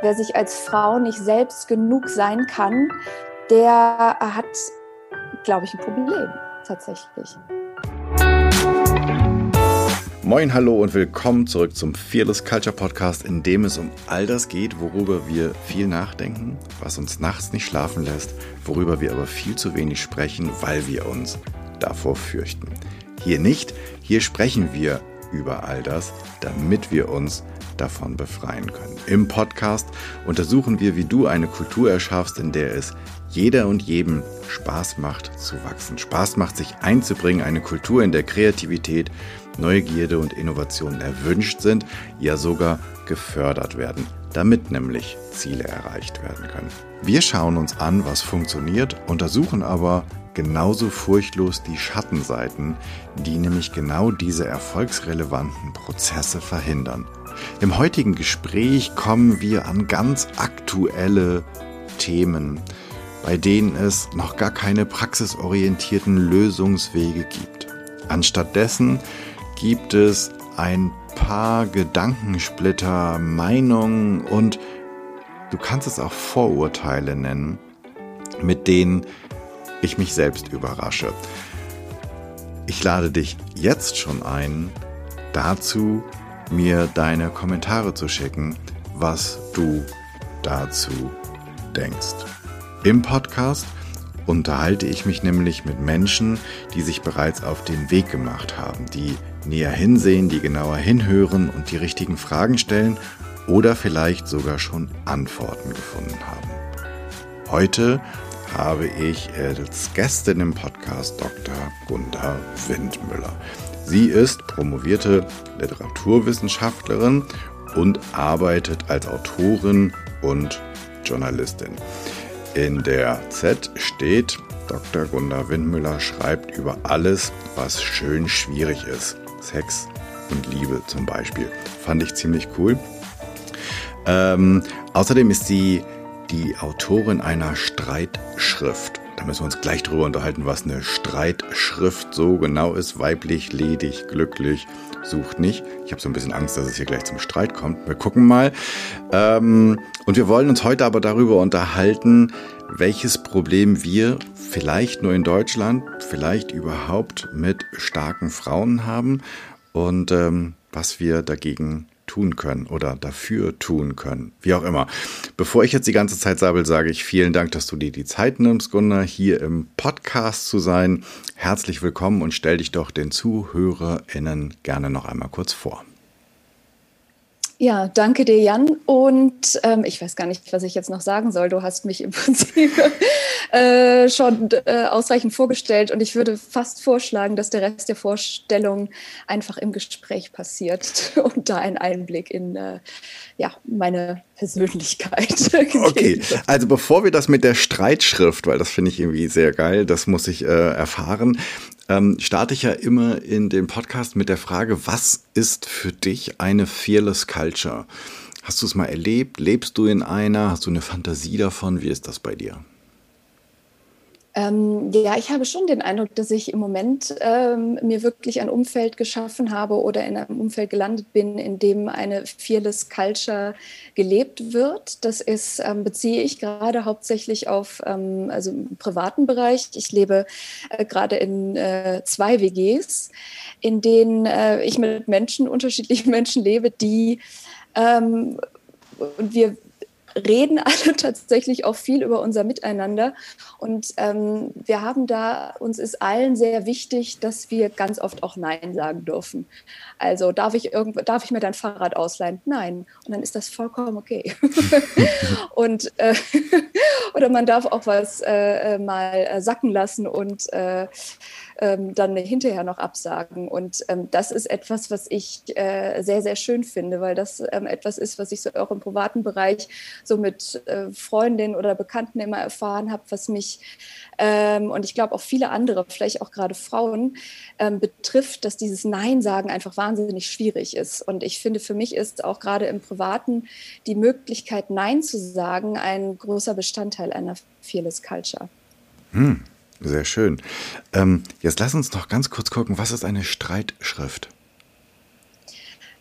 Wer sich als Frau nicht selbst genug sein kann, der hat, glaube ich, ein Problem tatsächlich. Moin, hallo und willkommen zurück zum Fearless Culture Podcast, in dem es um all das geht, worüber wir viel nachdenken, was uns nachts nicht schlafen lässt, worüber wir aber viel zu wenig sprechen, weil wir uns davor fürchten. Hier nicht, hier sprechen wir über all das, damit wir uns davon befreien können. Im Podcast untersuchen wir, wie du eine Kultur erschaffst, in der es jeder und jedem Spaß macht zu wachsen. Spaß macht, sich einzubringen, eine Kultur, in der Kreativität, Neugierde und Innovation erwünscht sind, ja sogar gefördert werden, damit nämlich Ziele erreicht werden können. Wir schauen uns an, was funktioniert, untersuchen aber genauso furchtlos die Schattenseiten, die nämlich genau diese erfolgsrelevanten Prozesse verhindern. Im heutigen Gespräch kommen wir an ganz aktuelle Themen, bei denen es noch gar keine praxisorientierten Lösungswege gibt. Anstattdessen gibt es ein paar Gedankensplitter, Meinungen und du kannst es auch Vorurteile nennen, mit denen ich mich selbst überrasche. Ich lade dich jetzt schon ein, dazu mir deine Kommentare zu schicken, was du dazu denkst. Im Podcast unterhalte ich mich nämlich mit Menschen, die sich bereits auf den Weg gemacht haben, die näher hinsehen, die genauer hinhören und die richtigen Fragen stellen oder vielleicht sogar schon Antworten gefunden haben. Heute habe ich als Gästin im Podcast Dr. Gunda Windmüller. Sie ist promovierte Literaturwissenschaftlerin und arbeitet als Autorin und Journalistin. In der Z steht, Dr. Gunda Windmüller schreibt über alles, was schön schwierig ist. Sex und Liebe zum Beispiel. Fand ich ziemlich cool. Ähm, außerdem ist sie die Autorin einer Streitschrift. Da müssen wir uns gleich drüber unterhalten, was eine Streitschrift so genau ist. Weiblich, ledig, glücklich, sucht nicht. Ich habe so ein bisschen Angst, dass es hier gleich zum Streit kommt. Wir gucken mal. Ähm, und wir wollen uns heute aber darüber unterhalten, welches Problem wir vielleicht nur in Deutschland, vielleicht überhaupt mit starken Frauen haben und ähm, was wir dagegen tun können oder dafür tun können. Wie auch immer. Bevor ich jetzt die ganze Zeit sabbel, sage ich vielen Dank, dass du dir die Zeit nimmst, Gunnar, hier im Podcast zu sein. Herzlich willkommen und stell dich doch den ZuhörerInnen gerne noch einmal kurz vor. Ja, danke dir, Jan. Und ähm, ich weiß gar nicht, was ich jetzt noch sagen soll. Du hast mich im Prinzip äh, schon äh, ausreichend vorgestellt. Und ich würde fast vorschlagen, dass der Rest der Vorstellung einfach im Gespräch passiert und da ein Einblick in äh, ja, meine Persönlichkeit. okay, also bevor wir das mit der Streitschrift, weil das finde ich irgendwie sehr geil, das muss ich äh, erfahren ähm, starte ich ja immer in den Podcast mit der Frage, was ist für dich eine Fearless Culture? Hast du es mal erlebt? Lebst du in einer? Hast du eine Fantasie davon? Wie ist das bei dir? Ähm, ja, ich habe schon den Eindruck, dass ich im Moment ähm, mir wirklich ein Umfeld geschaffen habe oder in einem Umfeld gelandet bin, in dem eine Fearless Culture gelebt wird. Das ist, ähm, beziehe ich gerade hauptsächlich auf ähm, also im privaten Bereich. Ich lebe äh, gerade in äh, zwei WGs, in denen äh, ich mit Menschen, unterschiedlichen Menschen lebe, die ähm, und wir reden alle tatsächlich auch viel über unser Miteinander. Und ähm, wir haben da, uns ist allen sehr wichtig, dass wir ganz oft auch Nein sagen dürfen. Also darf ich irgendwo, darf ich mir dein Fahrrad ausleihen? Nein. Und dann ist das vollkommen okay. und äh, oder man darf auch was äh, äh mal äh, sacken lassen und äh, ähm, dann hinterher noch absagen. Und ähm, das ist etwas, was ich äh, sehr, sehr schön finde, weil das ähm, etwas ist, was ich so auch im privaten Bereich so mit äh, Freundinnen oder Bekannten immer erfahren habe, was mich ähm, und ich glaube auch viele andere, vielleicht auch gerade Frauen, ähm, betrifft, dass dieses Nein sagen einfach wahnsinnig schwierig ist. Und ich finde, für mich ist auch gerade im Privaten die Möglichkeit, Nein zu sagen, ein großer Bestandteil einer Fearless Culture. Hm. Sehr schön. Ähm, jetzt lass uns noch ganz kurz gucken, was ist eine Streitschrift?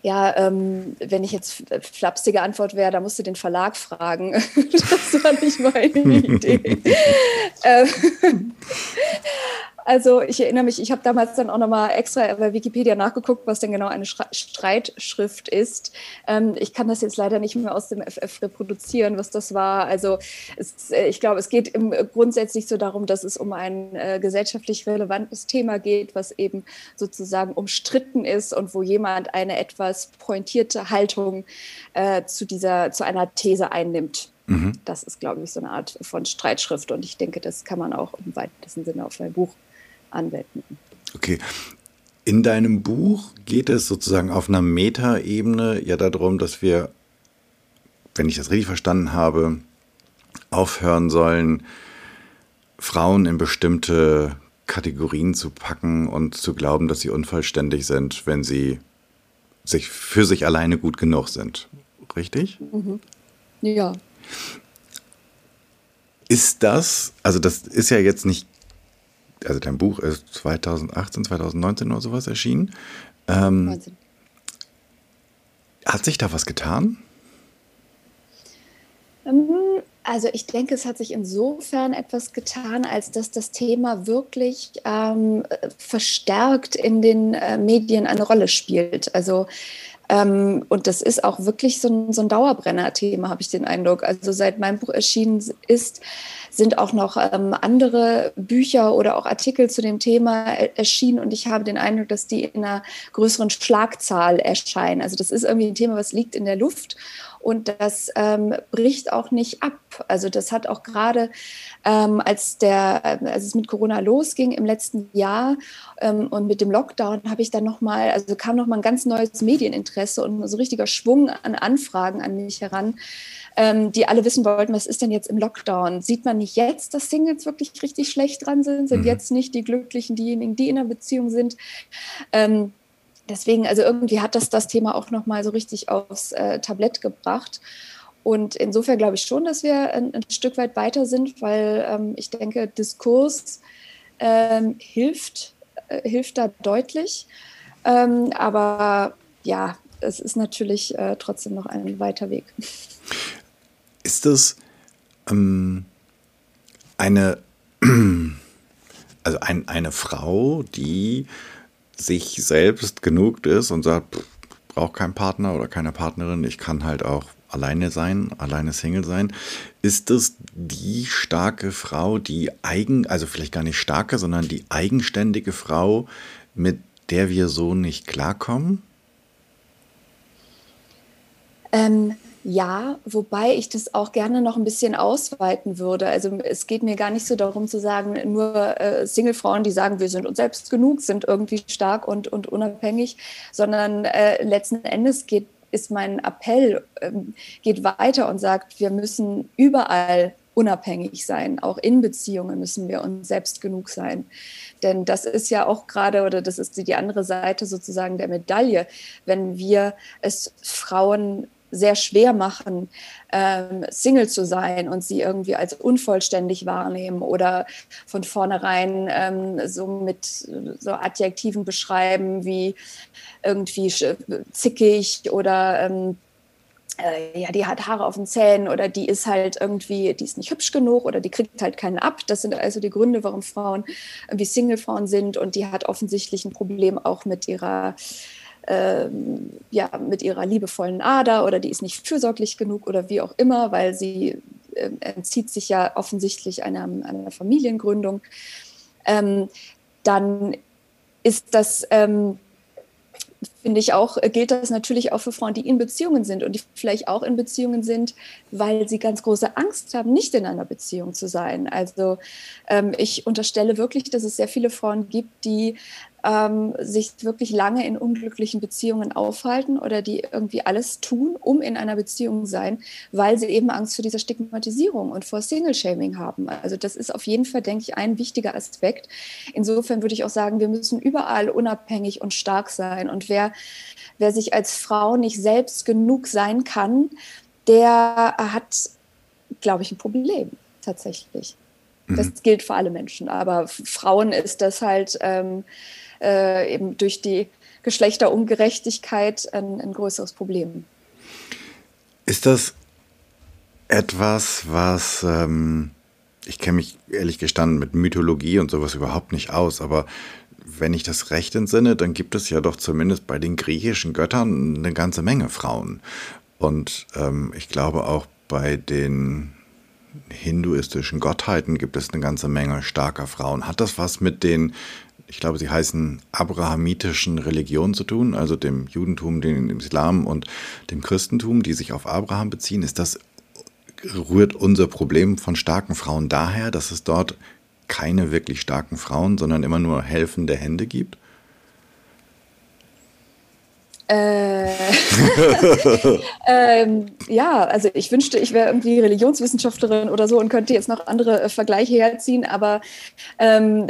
Ja, ähm, wenn ich jetzt flapsige Antwort wäre, da musst du den Verlag fragen. das war nicht meine Idee. ähm, also ich erinnere mich, ich habe damals dann auch nochmal extra bei Wikipedia nachgeguckt, was denn genau eine Streitschrift ist. Ähm, ich kann das jetzt leider nicht mehr aus dem FF reproduzieren, was das war. Also es, äh, ich glaube, es geht im, grundsätzlich so darum, dass es um ein äh, gesellschaftlich relevantes Thema geht, was eben sozusagen umstritten ist und wo jemand eine etwas pointierte Haltung äh, zu dieser, zu einer These einnimmt. Mhm. Das ist, glaube ich, so eine Art von Streitschrift und ich denke, das kann man auch im weitesten Sinne auf ein Buch anwenden. Okay. In deinem Buch geht es sozusagen auf einer Metaebene ja darum, dass wir, wenn ich das richtig verstanden habe, aufhören sollen, Frauen in bestimmte Kategorien zu packen und zu glauben, dass sie unvollständig sind, wenn sie sich für sich alleine gut genug sind. Richtig? Mhm. Ja. Ist das, also das ist ja jetzt nicht also dein Buch ist 2018, 2019 oder sowas erschienen. Ähm, hat sich da was getan? Ähm, also ich denke, es hat sich insofern etwas getan, als dass das Thema wirklich ähm, verstärkt in den äh, Medien eine Rolle spielt. Also ähm, und das ist auch wirklich so ein, so ein Dauerbrenner-Thema, habe ich den Eindruck. Also seit mein Buch erschienen ist, sind auch noch ähm, andere Bücher oder auch Artikel zu dem Thema erschienen und ich habe den Eindruck, dass die in einer größeren Schlagzahl erscheinen. Also das ist irgendwie ein Thema, was liegt in der Luft und das ähm, bricht auch nicht ab. Also das hat auch gerade, ähm, als, der, als es mit Corona losging im letzten Jahr ähm, und mit dem Lockdown, habe ich dann nochmal, also kam nochmal ein ganz neues Medieninteresse und so richtiger Schwung an Anfragen an mich heran, ähm, die alle wissen wollten, was ist denn jetzt im Lockdown? Sieht man nicht jetzt, dass Singles wirklich richtig schlecht dran sind? Sind mhm. jetzt nicht die Glücklichen diejenigen, die in einer Beziehung sind? Deswegen, also irgendwie hat das das Thema auch nochmal so richtig aufs äh, Tablett gebracht. Und insofern glaube ich schon, dass wir ein, ein Stück weit weiter sind, weil ähm, ich denke, Diskurs ähm, hilft, äh, hilft da deutlich. Ähm, aber ja, es ist natürlich äh, trotzdem noch ein weiter Weg. Ist das ähm, eine, also ein, eine Frau, die sich selbst genug ist und sagt, braucht keinen Partner oder keine Partnerin, ich kann halt auch alleine sein, alleine Single sein. Ist das die starke Frau, die eigen, also vielleicht gar nicht starke, sondern die eigenständige Frau, mit der wir so nicht klarkommen? Ähm, ja, wobei ich das auch gerne noch ein bisschen ausweiten würde. Also es geht mir gar nicht so darum zu sagen, nur äh, Singlefrauen, die sagen, wir sind uns selbst genug, sind irgendwie stark und, und unabhängig, sondern äh, letzten Endes geht, ist mein Appell, ähm, geht weiter und sagt, wir müssen überall unabhängig sein. Auch in Beziehungen müssen wir uns selbst genug sein. Denn das ist ja auch gerade, oder das ist die andere Seite sozusagen der Medaille, wenn wir es Frauen sehr schwer machen, ähm, Single zu sein und sie irgendwie als unvollständig wahrnehmen oder von vornherein ähm, so mit so Adjektiven beschreiben wie irgendwie zickig oder ähm, äh, ja, die hat Haare auf den Zähnen oder die ist halt irgendwie, die ist nicht hübsch genug oder die kriegt halt keinen ab. Das sind also die Gründe, warum Frauen irgendwie Single-Frauen sind und die hat offensichtlich ein Problem auch mit ihrer ähm, ja, mit ihrer liebevollen Ader oder die ist nicht fürsorglich genug oder wie auch immer, weil sie äh, entzieht sich ja offensichtlich einer, einer Familiengründung, ähm, dann ist das ähm, finde ich auch, äh, gilt das natürlich auch für Frauen, die in Beziehungen sind und die vielleicht auch in Beziehungen sind, weil sie ganz große Angst haben, nicht in einer Beziehung zu sein. Also ähm, ich unterstelle wirklich, dass es sehr viele Frauen gibt, die ähm, sich wirklich lange in unglücklichen Beziehungen aufhalten oder die irgendwie alles tun, um in einer Beziehung sein, weil sie eben Angst vor dieser Stigmatisierung und vor Single-Shaming haben. Also das ist auf jeden Fall, denke ich, ein wichtiger Aspekt. Insofern würde ich auch sagen, wir müssen überall unabhängig und stark sein. Und wer, wer sich als Frau nicht selbst genug sein kann, der hat, glaube ich, ein Problem tatsächlich. Das mhm. gilt für alle Menschen, aber Frauen ist das halt ähm, äh, eben durch die Geschlechterungerechtigkeit ein, ein größeres Problem. Ist das etwas, was ähm, ich kenne mich ehrlich gestanden mit Mythologie und sowas überhaupt nicht aus, aber wenn ich das recht entsinne, dann gibt es ja doch zumindest bei den griechischen Göttern eine ganze Menge Frauen. Und ähm, ich glaube auch bei den hinduistischen Gottheiten gibt es eine ganze Menge starker Frauen. Hat das was mit den, ich glaube, sie heißen abrahamitischen Religionen zu tun, also dem Judentum, dem Islam und dem Christentum, die sich auf Abraham beziehen? Ist das, rührt unser Problem von starken Frauen daher, dass es dort keine wirklich starken Frauen, sondern immer nur helfende Hände gibt? Äh, ähm, ja, also ich wünschte, ich wäre irgendwie Religionswissenschaftlerin oder so und könnte jetzt noch andere äh, Vergleiche herziehen, aber ähm,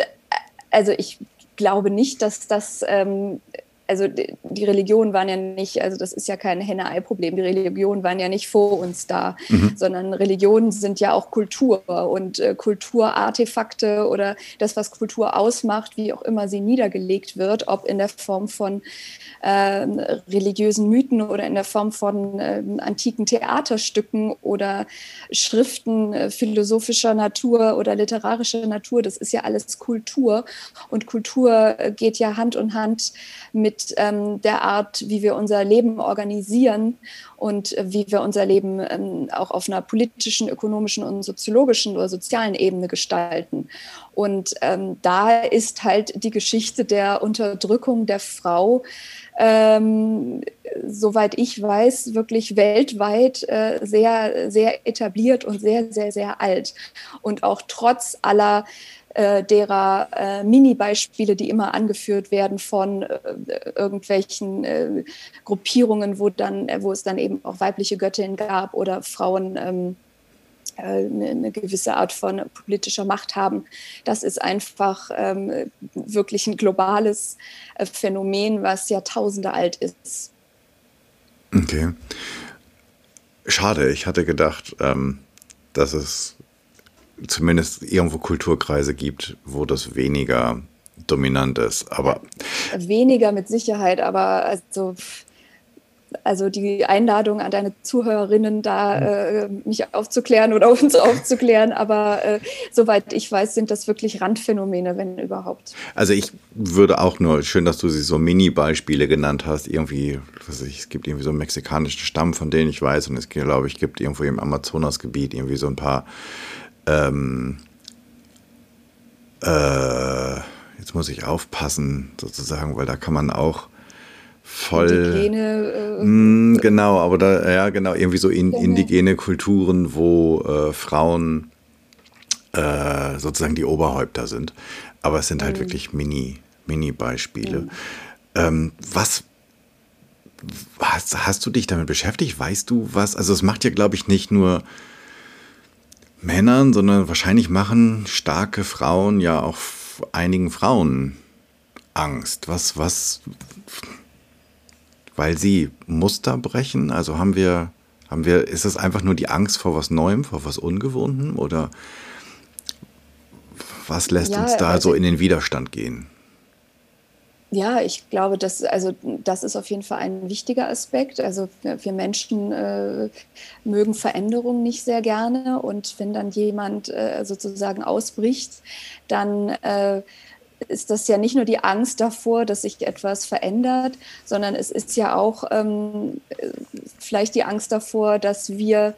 also ich glaube nicht, dass das ähm, also die Religionen waren ja nicht, also das ist ja kein Henne-Ei-Problem, die Religionen waren ja nicht vor uns da, mhm. sondern Religionen sind ja auch Kultur und äh, Kulturartefakte oder das, was Kultur ausmacht, wie auch immer sie niedergelegt wird, ob in der Form von äh, religiösen Mythen oder in der Form von äh, antiken Theaterstücken oder Schriften äh, philosophischer Natur oder literarischer Natur, das ist ja alles Kultur. Und Kultur äh, geht ja Hand in Hand mit mit ähm, der Art, wie wir unser Leben organisieren und äh, wie wir unser Leben ähm, auch auf einer politischen, ökonomischen und soziologischen oder sozialen Ebene gestalten. Und ähm, da ist halt die Geschichte der Unterdrückung der Frau ähm, soweit ich weiß, wirklich weltweit äh, sehr, sehr etabliert und sehr, sehr, sehr alt. Und auch trotz aller äh, derer äh, Mini-Beispiele, die immer angeführt werden von äh, irgendwelchen äh, Gruppierungen, wo, dann, äh, wo es dann eben auch weibliche Göttinnen gab oder Frauen. Ähm, eine, eine, gewisse Art von politischer Macht haben. Das ist einfach ähm, wirklich ein globales äh, Phänomen, was Jahrtausende alt ist. Okay. Schade, ich hatte gedacht, ähm, dass es zumindest irgendwo Kulturkreise gibt, wo das weniger dominant ist. Aber weniger mit Sicherheit, aber also also die Einladung an deine Zuhörerinnen, da äh, mich aufzuklären oder uns aufzuklären. Aber äh, soweit ich weiß, sind das wirklich Randphänomene, wenn überhaupt. Also ich würde auch nur, schön, dass du sie so Mini-Beispiele genannt hast, irgendwie, was ich, es gibt irgendwie so einen mexikanischen Stamm, von denen ich weiß, und es glaube ich gibt irgendwo im Amazonasgebiet irgendwie so ein paar ähm, äh, jetzt muss ich aufpassen, sozusagen, weil da kann man auch voll. Indigene. Äh, mh, mm, genau, aber da, ja, genau, irgendwie so in, indigene Kulturen, wo äh, Frauen äh, sozusagen die Oberhäupter sind. Aber es sind halt mhm. wirklich Mini, Mini-Beispiele. Mhm. Ähm, was hast, hast du dich damit beschäftigt? Weißt du was? Also, es macht ja, glaube ich, nicht nur Männern, sondern wahrscheinlich machen starke Frauen ja auch einigen Frauen Angst. Was, was, weil sie Muster brechen? Also haben wir, haben wir, ist es einfach nur die Angst vor was Neuem, vor was Ungewohntem oder was lässt ja, uns da also, so in den Widerstand gehen? Ja, ich glaube, das, also, das ist auf jeden Fall ein wichtiger Aspekt. Also wir Menschen äh, mögen Veränderungen nicht sehr gerne und wenn dann jemand äh, sozusagen ausbricht, dann äh, ist das ja nicht nur die Angst davor, dass sich etwas verändert, sondern es ist ja auch ähm, vielleicht die Angst davor, dass wir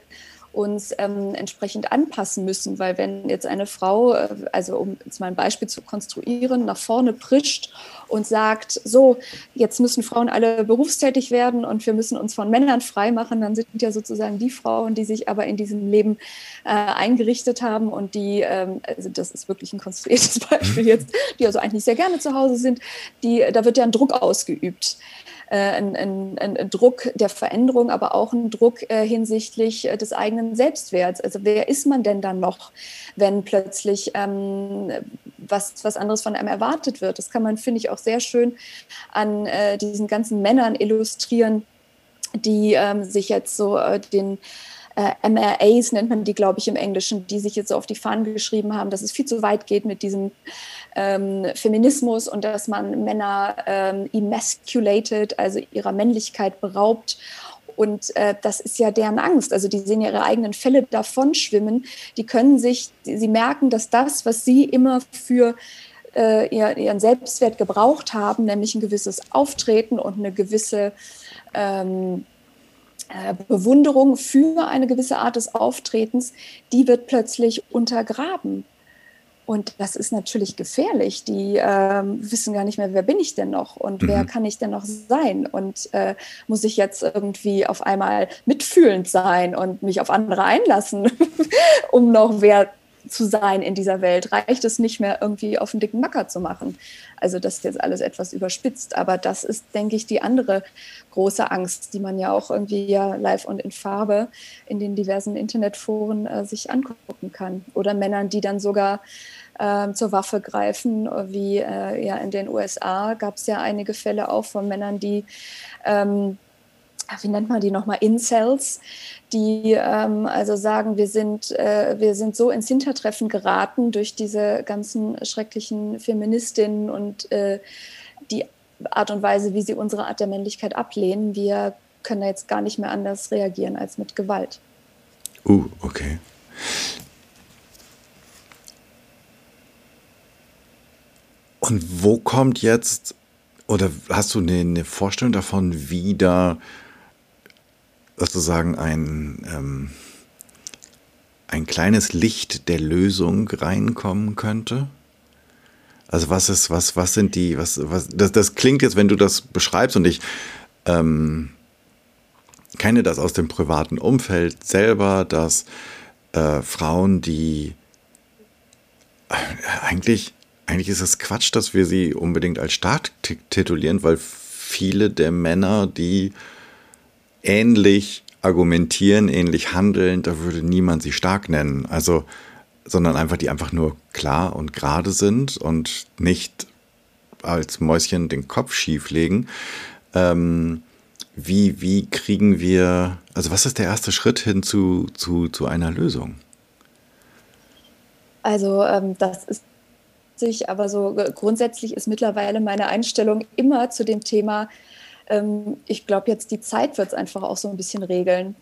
uns ähm, entsprechend anpassen müssen, weil wenn jetzt eine Frau, äh, also um jetzt mal ein Beispiel zu konstruieren, nach vorne prischt und sagt, so, jetzt müssen Frauen alle berufstätig werden und wir müssen uns von Männern freimachen, dann sind ja sozusagen die Frauen, die sich aber in diesem Leben äh, eingerichtet haben und die, ähm, also das ist wirklich ein konstruiertes Beispiel jetzt, die also eigentlich sehr gerne zu Hause sind, die, da wird ja ein Druck ausgeübt ein, ein, ein, Druck der Veränderung, aber auch ein Druck äh, hinsichtlich äh, des eigenen Selbstwerts. Also wer ist man denn dann noch, wenn plötzlich ähm, was, was anderes von einem erwartet wird? Das kann man, finde ich, auch sehr schön an äh, diesen ganzen Männern illustrieren, die ähm, sich jetzt so äh, den äh, MRAs nennt man die, glaube ich, im Englischen, die sich jetzt so auf die Fahnen geschrieben haben, dass es viel zu weit geht mit diesem ähm, Feminismus und dass man Männer ähm, emasculated, also ihrer Männlichkeit beraubt. Und äh, das ist ja deren Angst. Also die sehen ihre eigenen Fälle davon schwimmen. Die können sich, sie merken, dass das, was sie immer für äh, ihren Selbstwert gebraucht haben, nämlich ein gewisses Auftreten und eine gewisse ähm, äh, Bewunderung für eine gewisse Art des Auftretens, die wird plötzlich untergraben. Und das ist natürlich gefährlich. Die ähm, wissen gar nicht mehr, wer bin ich denn noch und mhm. wer kann ich denn noch sein? Und äh, muss ich jetzt irgendwie auf einmal mitfühlend sein und mich auf andere einlassen, um noch wer zu sein in dieser Welt, reicht es nicht mehr irgendwie auf einen dicken Macker zu machen. Also das ist jetzt alles etwas überspitzt, aber das ist, denke ich, die andere große Angst, die man ja auch irgendwie ja live und in Farbe in den diversen Internetforen äh, sich angucken kann. Oder Männern, die dann sogar äh, zur Waffe greifen, wie äh, ja in den USA gab es ja einige Fälle auch von Männern, die ähm, wie nennt man die nochmal, Incels, die ähm, also sagen, wir sind, äh, wir sind so ins Hintertreffen geraten durch diese ganzen schrecklichen Feministinnen und äh, die Art und Weise, wie sie unsere Art der Männlichkeit ablehnen. Wir können da jetzt gar nicht mehr anders reagieren als mit Gewalt. Uh, okay. Und wo kommt jetzt, oder hast du eine, eine Vorstellung davon, wie da sozusagen ein, ähm, ein kleines Licht der Lösung reinkommen könnte? Also was ist, was, was sind die, was, was, das, das klingt jetzt, wenn du das beschreibst und ich ähm, kenne das aus dem privaten Umfeld selber, dass äh, Frauen, die äh, eigentlich, eigentlich ist es Quatsch, dass wir sie unbedingt als stark titulieren, weil viele der Männer, die ähnlich argumentieren, ähnlich handeln, da würde niemand sie stark nennen. Also, sondern einfach, die einfach nur klar und gerade sind und nicht als Mäuschen den Kopf schief legen. Ähm, wie, wie kriegen wir, also was ist der erste Schritt hin zu, zu, zu einer Lösung? Also ähm, das ist sich, aber so grundsätzlich ist mittlerweile meine Einstellung immer zu dem Thema, ähm, ich glaube, jetzt die Zeit wird es einfach auch so ein bisschen regeln.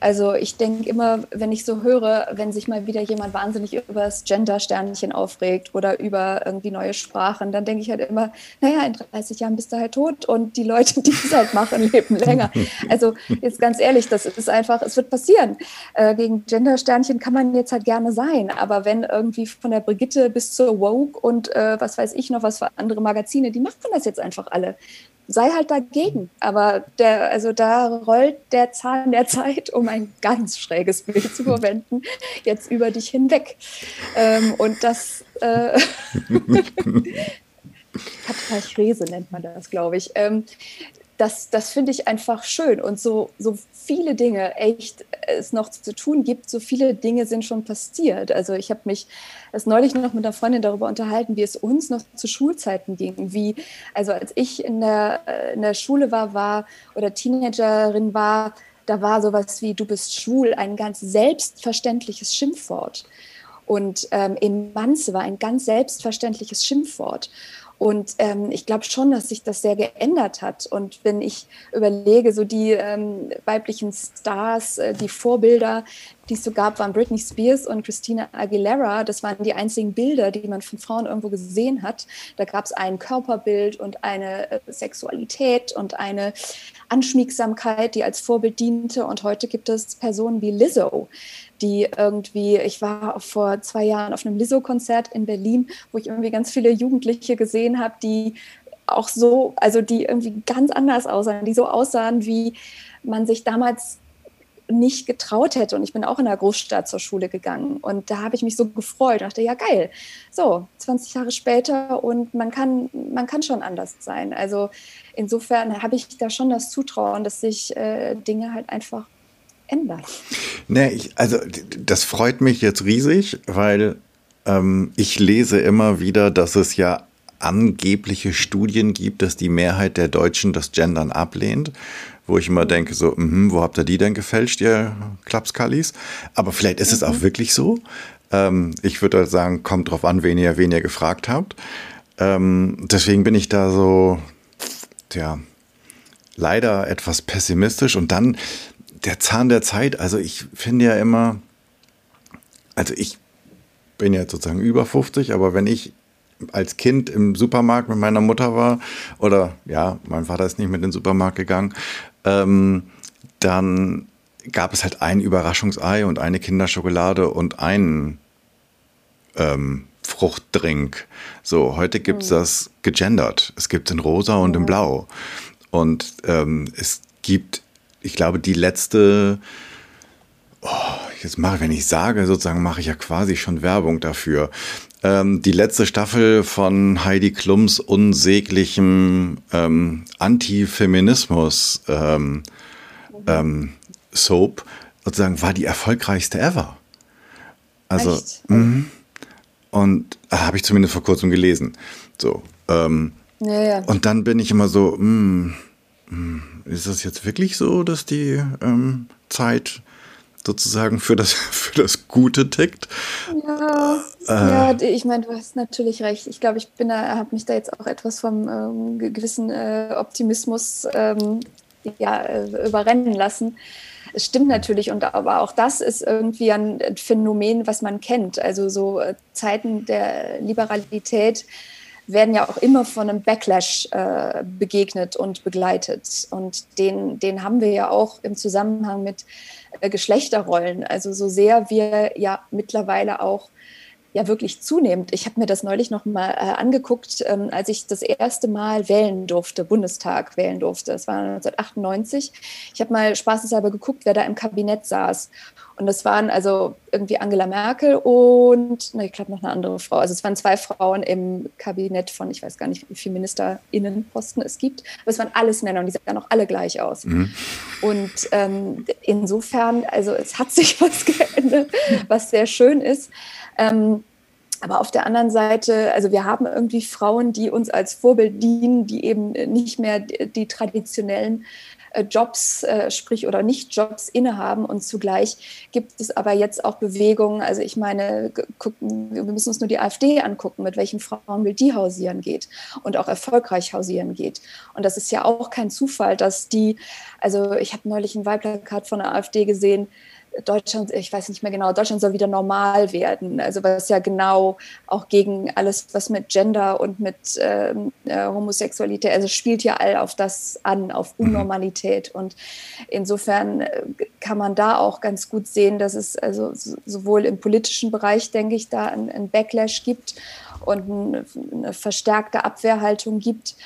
Also ich denke immer, wenn ich so höre, wenn sich mal wieder jemand wahnsinnig über das Gender-Sternchen aufregt oder über irgendwie neue Sprachen, dann denke ich halt immer, naja, in 30 Jahren bist du halt tot und die Leute, die es halt machen, leben länger. Also jetzt ganz ehrlich, das ist einfach, es wird passieren. Äh, gegen Gender-Sternchen kann man jetzt halt gerne sein, aber wenn irgendwie von der Brigitte bis zur Woke und äh, was weiß ich noch was für andere Magazine, die machen das jetzt einfach alle sei halt dagegen. Aber der, also da rollt der Zahn der Zeit, um ein ganz schräges Bild zu verwenden, jetzt über dich hinweg. Ähm, und das äh, Katachrese nennt man das, glaube ich. Ähm, das, das finde ich einfach schön. Und so, so viele Dinge echt es noch zu tun gibt, so viele Dinge sind schon passiert. Also ich habe mich erst neulich noch mit einer Freundin darüber unterhalten, wie es uns noch zu Schulzeiten ging. Wie, also als ich in der, äh, in der Schule war, war oder Teenagerin war, da war sowas wie du bist schwul ein ganz selbstverständliches Schimpfwort. Und ähm, Emanze war ein ganz selbstverständliches Schimpfwort. Und ähm, ich glaube schon, dass sich das sehr geändert hat. Und wenn ich überlege, so die ähm, weiblichen Stars, äh, die Vorbilder, die es so gab, waren Britney Spears und Christina Aguilera. Das waren die einzigen Bilder, die man von Frauen irgendwo gesehen hat. Da gab es ein Körperbild und eine äh, Sexualität und eine Anschmiegsamkeit, die als Vorbild diente. Und heute gibt es Personen wie Lizzo, die irgendwie, ich war vor zwei Jahren auf einem Lizzo-Konzert in Berlin, wo ich irgendwie ganz viele Jugendliche gesehen habe, die auch so, also die irgendwie ganz anders aussahen, die so aussahen, wie man sich damals nicht getraut hätte. Und ich bin auch in der Großstadt zur Schule gegangen. Und da habe ich mich so gefreut. Ich dachte, ja, geil. So, 20 Jahre später und man kann, man kann schon anders sein. Also insofern habe ich da schon das Zutrauen, dass sich äh, Dinge halt einfach ändern. Nee, ich, also das freut mich jetzt riesig, weil ähm, ich lese immer wieder, dass es ja angebliche Studien gibt, dass die Mehrheit der Deutschen das Gendern ablehnt, wo ich immer denke, so, mh, wo habt ihr die denn gefälscht, ihr Klapskallis? Aber vielleicht ist mhm. es auch mhm. wirklich so. Ähm, ich würde halt sagen, kommt drauf an, wen ihr, wen ihr gefragt habt. Ähm, deswegen bin ich da so, ja, leider etwas pessimistisch. Und dann der Zahn der Zeit. Also ich finde ja immer, also ich bin jetzt sozusagen über 50, aber wenn ich als Kind im Supermarkt mit meiner Mutter war, oder ja, mein Vater ist nicht mit in den Supermarkt gegangen, ähm, dann gab es halt ein Überraschungsei und eine Kinderschokolade und einen ähm, Fruchtdrink. So, heute gibt es mhm. das gegendert. Es gibt in rosa und in blau. Und ähm, es gibt, ich glaube, die letzte oh, jetzt mache, wenn ich sage, sozusagen mache ich ja quasi schon Werbung dafür. Ähm, die letzte Staffel von Heidi Klums unsäglichem ähm, Antifeminismus ähm, ähm, Soap sozusagen war die erfolgreichste ever. Also, mh, und ah, habe ich zumindest vor kurzem gelesen. So. Ähm, ja, ja. Und dann bin ich immer so, mh, hm, mh, hm, ist das jetzt wirklich so, dass die ähm, Zeit sozusagen für das, für das Gute tickt. Ja, äh, ja ich meine, du hast natürlich recht. Ich glaube, ich bin da, habe mich da jetzt auch etwas vom ähm, gewissen äh, Optimismus ähm, ja, äh, überrennen lassen. Es stimmt natürlich, und aber auch das ist irgendwie ein Phänomen, was man kennt. Also so äh, Zeiten der Liberalität werden ja auch immer von einem Backlash äh, begegnet und begleitet. Und den, den haben wir ja auch im Zusammenhang mit äh, Geschlechterrollen. Also so sehr wir ja mittlerweile auch ja wirklich zunehmend. Ich habe mir das neulich noch mal äh, angeguckt, ähm, als ich das erste Mal wählen durfte, Bundestag wählen durfte. Das war 1998. Ich habe mal spaßeshalber geguckt, wer da im Kabinett saß. Und das waren also irgendwie Angela Merkel und, na, ich glaube, noch eine andere Frau. Also es waren zwei Frauen im Kabinett von, ich weiß gar nicht, wie viele MinisterInnenposten es gibt. Aber es waren alles Männer und die sahen auch alle gleich aus. Mhm. Und ähm, insofern, also es hat sich was geändert, was sehr schön ist. Ähm, aber auf der anderen Seite, also wir haben irgendwie Frauen, die uns als Vorbild dienen, die eben nicht mehr die, die traditionellen Jobs, äh, sprich oder nicht Jobs innehaben. Und zugleich gibt es aber jetzt auch Bewegungen. Also ich meine, gucken, wir müssen uns nur die AfD angucken, mit welchen Frauenbild die hausieren geht und auch erfolgreich hausieren geht. Und das ist ja auch kein Zufall, dass die, also ich habe neulich ein Wahlplakat von der AfD gesehen, Deutschland, ich weiß nicht mehr genau, Deutschland soll wieder normal werden. Also was ja genau auch gegen alles, was mit Gender und mit ähm, äh, Homosexualität, also spielt ja all auf das an, auf mhm. Unnormalität. Und insofern äh, kann man da auch ganz gut sehen, dass es also sowohl im politischen Bereich, denke ich, da ein Backlash gibt und eine verstärkte Abwehrhaltung gibt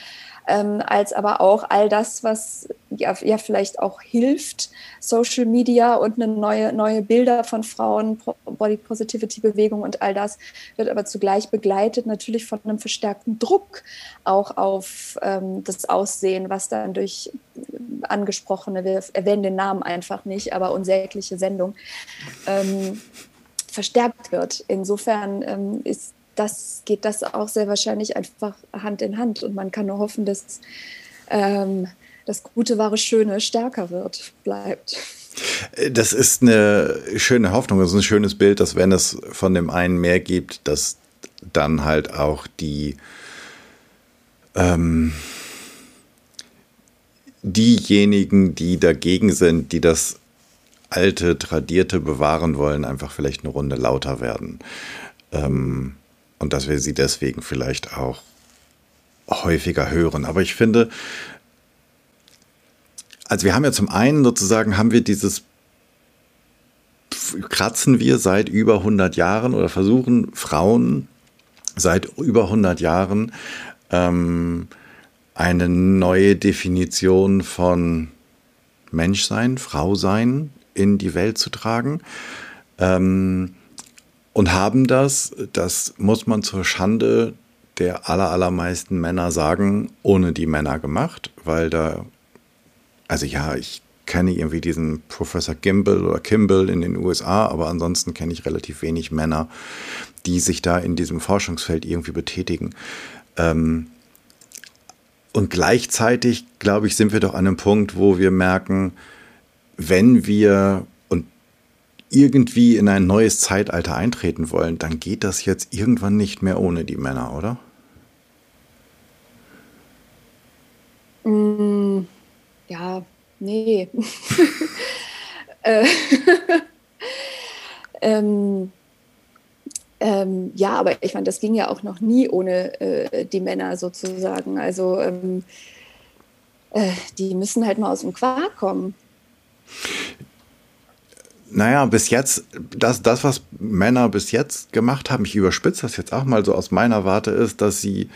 ähm, als aber auch all das, was ja, ja, vielleicht auch hilft, Social Media und eine neue, neue Bilder von Frauen, Body Positivity Bewegung und all das wird aber zugleich begleitet natürlich von einem verstärkten Druck auch auf ähm, das Aussehen, was dann durch angesprochene, wir erwähnen den Namen einfach nicht, aber unsägliche Sendung ähm, verstärkt wird. Insofern ähm, ist das geht das auch sehr wahrscheinlich einfach Hand in Hand. Und man kann nur hoffen, dass ähm, das gute, wahre, schöne stärker wird, bleibt. Das ist eine schöne Hoffnung, das ist ein schönes Bild, dass wenn es von dem einen mehr gibt, dass dann halt auch die ähm, diejenigen, die dagegen sind, die das alte, tradierte bewahren wollen, einfach vielleicht eine Runde lauter werden. Ähm, und dass wir sie deswegen vielleicht auch häufiger hören. Aber ich finde, also wir haben ja zum einen sozusagen, haben wir dieses, kratzen wir seit über 100 Jahren oder versuchen Frauen seit über 100 Jahren ähm, eine neue Definition von Menschsein, Frausein in die Welt zu tragen. Ähm, und haben das, das muss man zur Schande der allermeisten Männer sagen, ohne die Männer gemacht, weil da, also ja, ich kenne irgendwie diesen Professor Gimbel oder Kimball in den USA, aber ansonsten kenne ich relativ wenig Männer, die sich da in diesem Forschungsfeld irgendwie betätigen. Ähm, und gleichzeitig, glaube ich, sind wir doch an einem Punkt, wo wir merken, wenn wir irgendwie in ein neues Zeitalter eintreten wollen, dann geht das jetzt irgendwann nicht mehr ohne die Männer, oder? Mm, ja, nee. Äh, ähm, ähm, ja, aber ich meine, das ging ja auch noch nie ohne äh, die Männer sozusagen. Also ähm, äh, die müssen halt mal aus dem Quark kommen. Naja, bis jetzt, das, das, was Männer bis jetzt gemacht haben, ich überspitze das jetzt auch mal so aus meiner Warte, ist, dass sie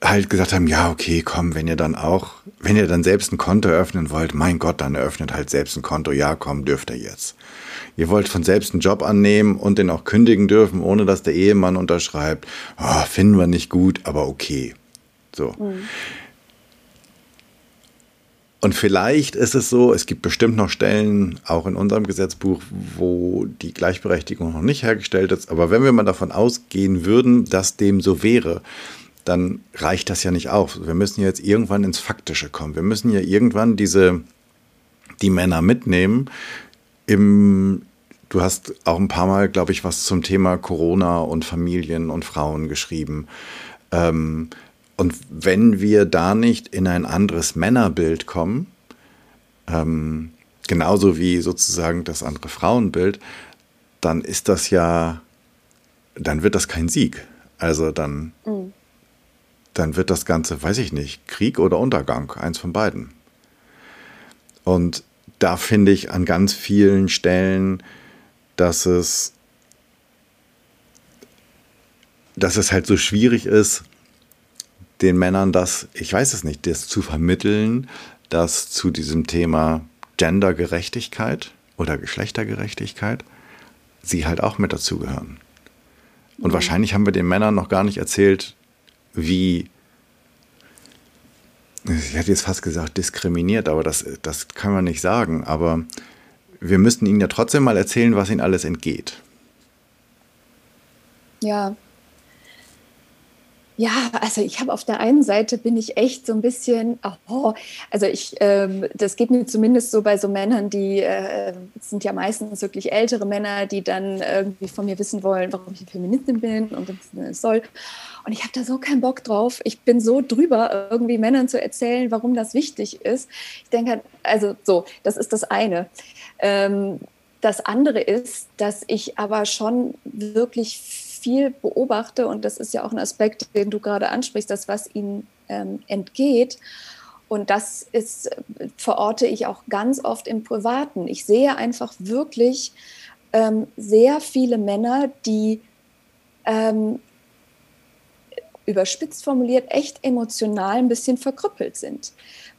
halt gesagt haben, ja, okay, komm, wenn ihr dann auch, wenn ihr dann selbst ein Konto eröffnen wollt, mein Gott, dann eröffnet halt selbst ein Konto, ja, komm, dürft ihr jetzt. Ihr wollt von selbst einen Job annehmen und den auch kündigen dürfen, ohne dass der Ehemann unterschreibt, oh, finden wir nicht gut, aber okay. So. Mhm. Und vielleicht ist es so, es gibt bestimmt noch Stellen, auch in unserem Gesetzbuch, wo die Gleichberechtigung noch nicht hergestellt ist. Aber wenn wir mal davon ausgehen würden, dass dem so wäre, dann reicht das ja nicht auf. Wir müssen jetzt irgendwann ins Faktische kommen. Wir müssen ja irgendwann diese, die Männer mitnehmen. Im, du hast auch ein paar Mal, glaube ich, was zum Thema Corona und Familien und Frauen geschrieben. Ähm, und wenn wir da nicht in ein anderes Männerbild kommen, ähm, genauso wie sozusagen das andere Frauenbild, dann ist das ja, dann wird das kein Sieg. Also dann, mhm dann wird das Ganze, weiß ich nicht, Krieg oder Untergang, eins von beiden. Und da finde ich an ganz vielen Stellen, dass es, dass es halt so schwierig ist, den Männern das, ich weiß es nicht, das zu vermitteln, dass zu diesem Thema Gendergerechtigkeit oder Geschlechtergerechtigkeit sie halt auch mit dazugehören. Und mhm. wahrscheinlich haben wir den Männern noch gar nicht erzählt, wie, ich hätte jetzt fast gesagt diskriminiert, aber das, das kann man nicht sagen. Aber wir müssten ihnen ja trotzdem mal erzählen, was ihnen alles entgeht. Ja. Ja, also ich habe auf der einen Seite bin ich echt so ein bisschen, oh, also ich, ähm, das geht mir zumindest so bei so Männern, die äh, sind ja meistens wirklich ältere Männer, die dann irgendwie von mir wissen wollen, warum ich Feministin bin und das soll. Und ich habe da so keinen Bock drauf. Ich bin so drüber, irgendwie Männern zu erzählen, warum das wichtig ist. Ich denke, also so, das ist das eine. Ähm, das andere ist, dass ich aber schon wirklich viel beobachte und das ist ja auch ein Aspekt, den du gerade ansprichst, das, was ihnen ähm, entgeht. Und das ist, verorte ich auch ganz oft im Privaten. Ich sehe einfach wirklich ähm, sehr viele Männer, die ähm, überspitzt formuliert, echt emotional ein bisschen verkrüppelt sind.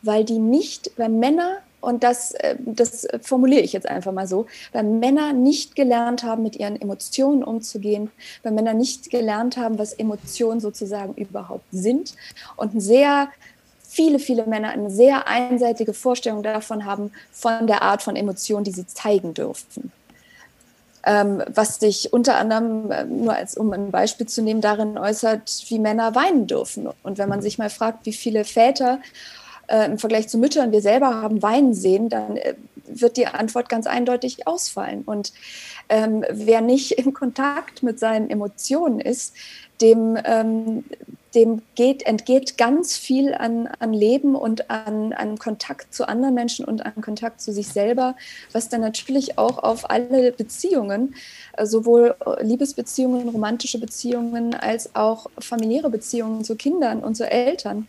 Weil die nicht, weil Männer, und das, äh, das formuliere ich jetzt einfach mal so, weil Männer nicht gelernt haben, mit ihren Emotionen umzugehen, weil Männer nicht gelernt haben, was Emotionen sozusagen überhaupt sind und sehr viele, viele Männer eine sehr einseitige Vorstellung davon haben, von der Art von Emotionen, die sie zeigen dürfen ähm, was sich unter anderem, äh, nur als um ein Beispiel zu nehmen, darin äußert, wie Männer weinen dürfen. Und wenn man sich mal fragt, wie viele Väter äh, im Vergleich zu Müttern wir selber haben weinen sehen, dann äh, wird die Antwort ganz eindeutig ausfallen. Und ähm, wer nicht in Kontakt mit seinen Emotionen ist, dem, ähm, dem geht, entgeht ganz viel an, an Leben und an, an Kontakt zu anderen Menschen und an Kontakt zu sich selber, was dann natürlich auch auf alle Beziehungen, äh, sowohl Liebesbeziehungen, romantische Beziehungen als auch familiäre Beziehungen zu Kindern und zu Eltern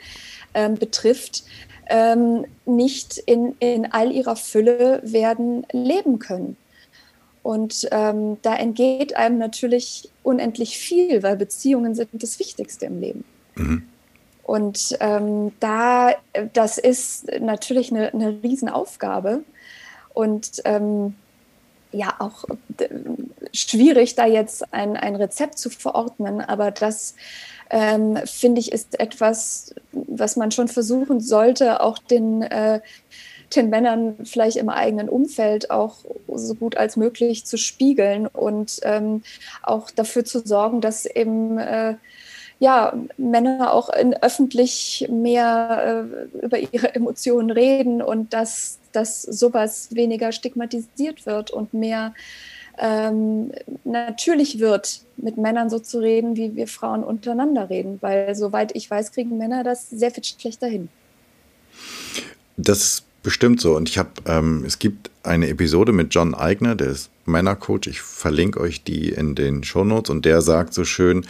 ähm, betrifft, ähm, nicht in, in all ihrer Fülle werden leben können. Und ähm, da entgeht einem natürlich unendlich viel, weil Beziehungen sind das Wichtigste im Leben. Mhm. Und ähm, da, das ist natürlich eine, eine Riesenaufgabe und ähm, ja auch schwierig, da jetzt ein, ein Rezept zu verordnen, aber das ähm, finde ich ist etwas, was man schon versuchen sollte, auch den äh, den Männern vielleicht im eigenen Umfeld auch so gut als möglich zu spiegeln und ähm, auch dafür zu sorgen, dass eben äh, ja, Männer auch in öffentlich mehr äh, über ihre Emotionen reden und dass, dass sowas weniger stigmatisiert wird und mehr ähm, natürlich wird, mit Männern so zu reden, wie wir Frauen untereinander reden. Weil soweit ich weiß, kriegen Männer das sehr viel schlechter hin. Das ist bestimmt so. Und ich habe, ähm, es gibt eine Episode mit John Eigner, der ist Männercoach. Ich verlinke euch die in den Shownotes und der sagt so schön,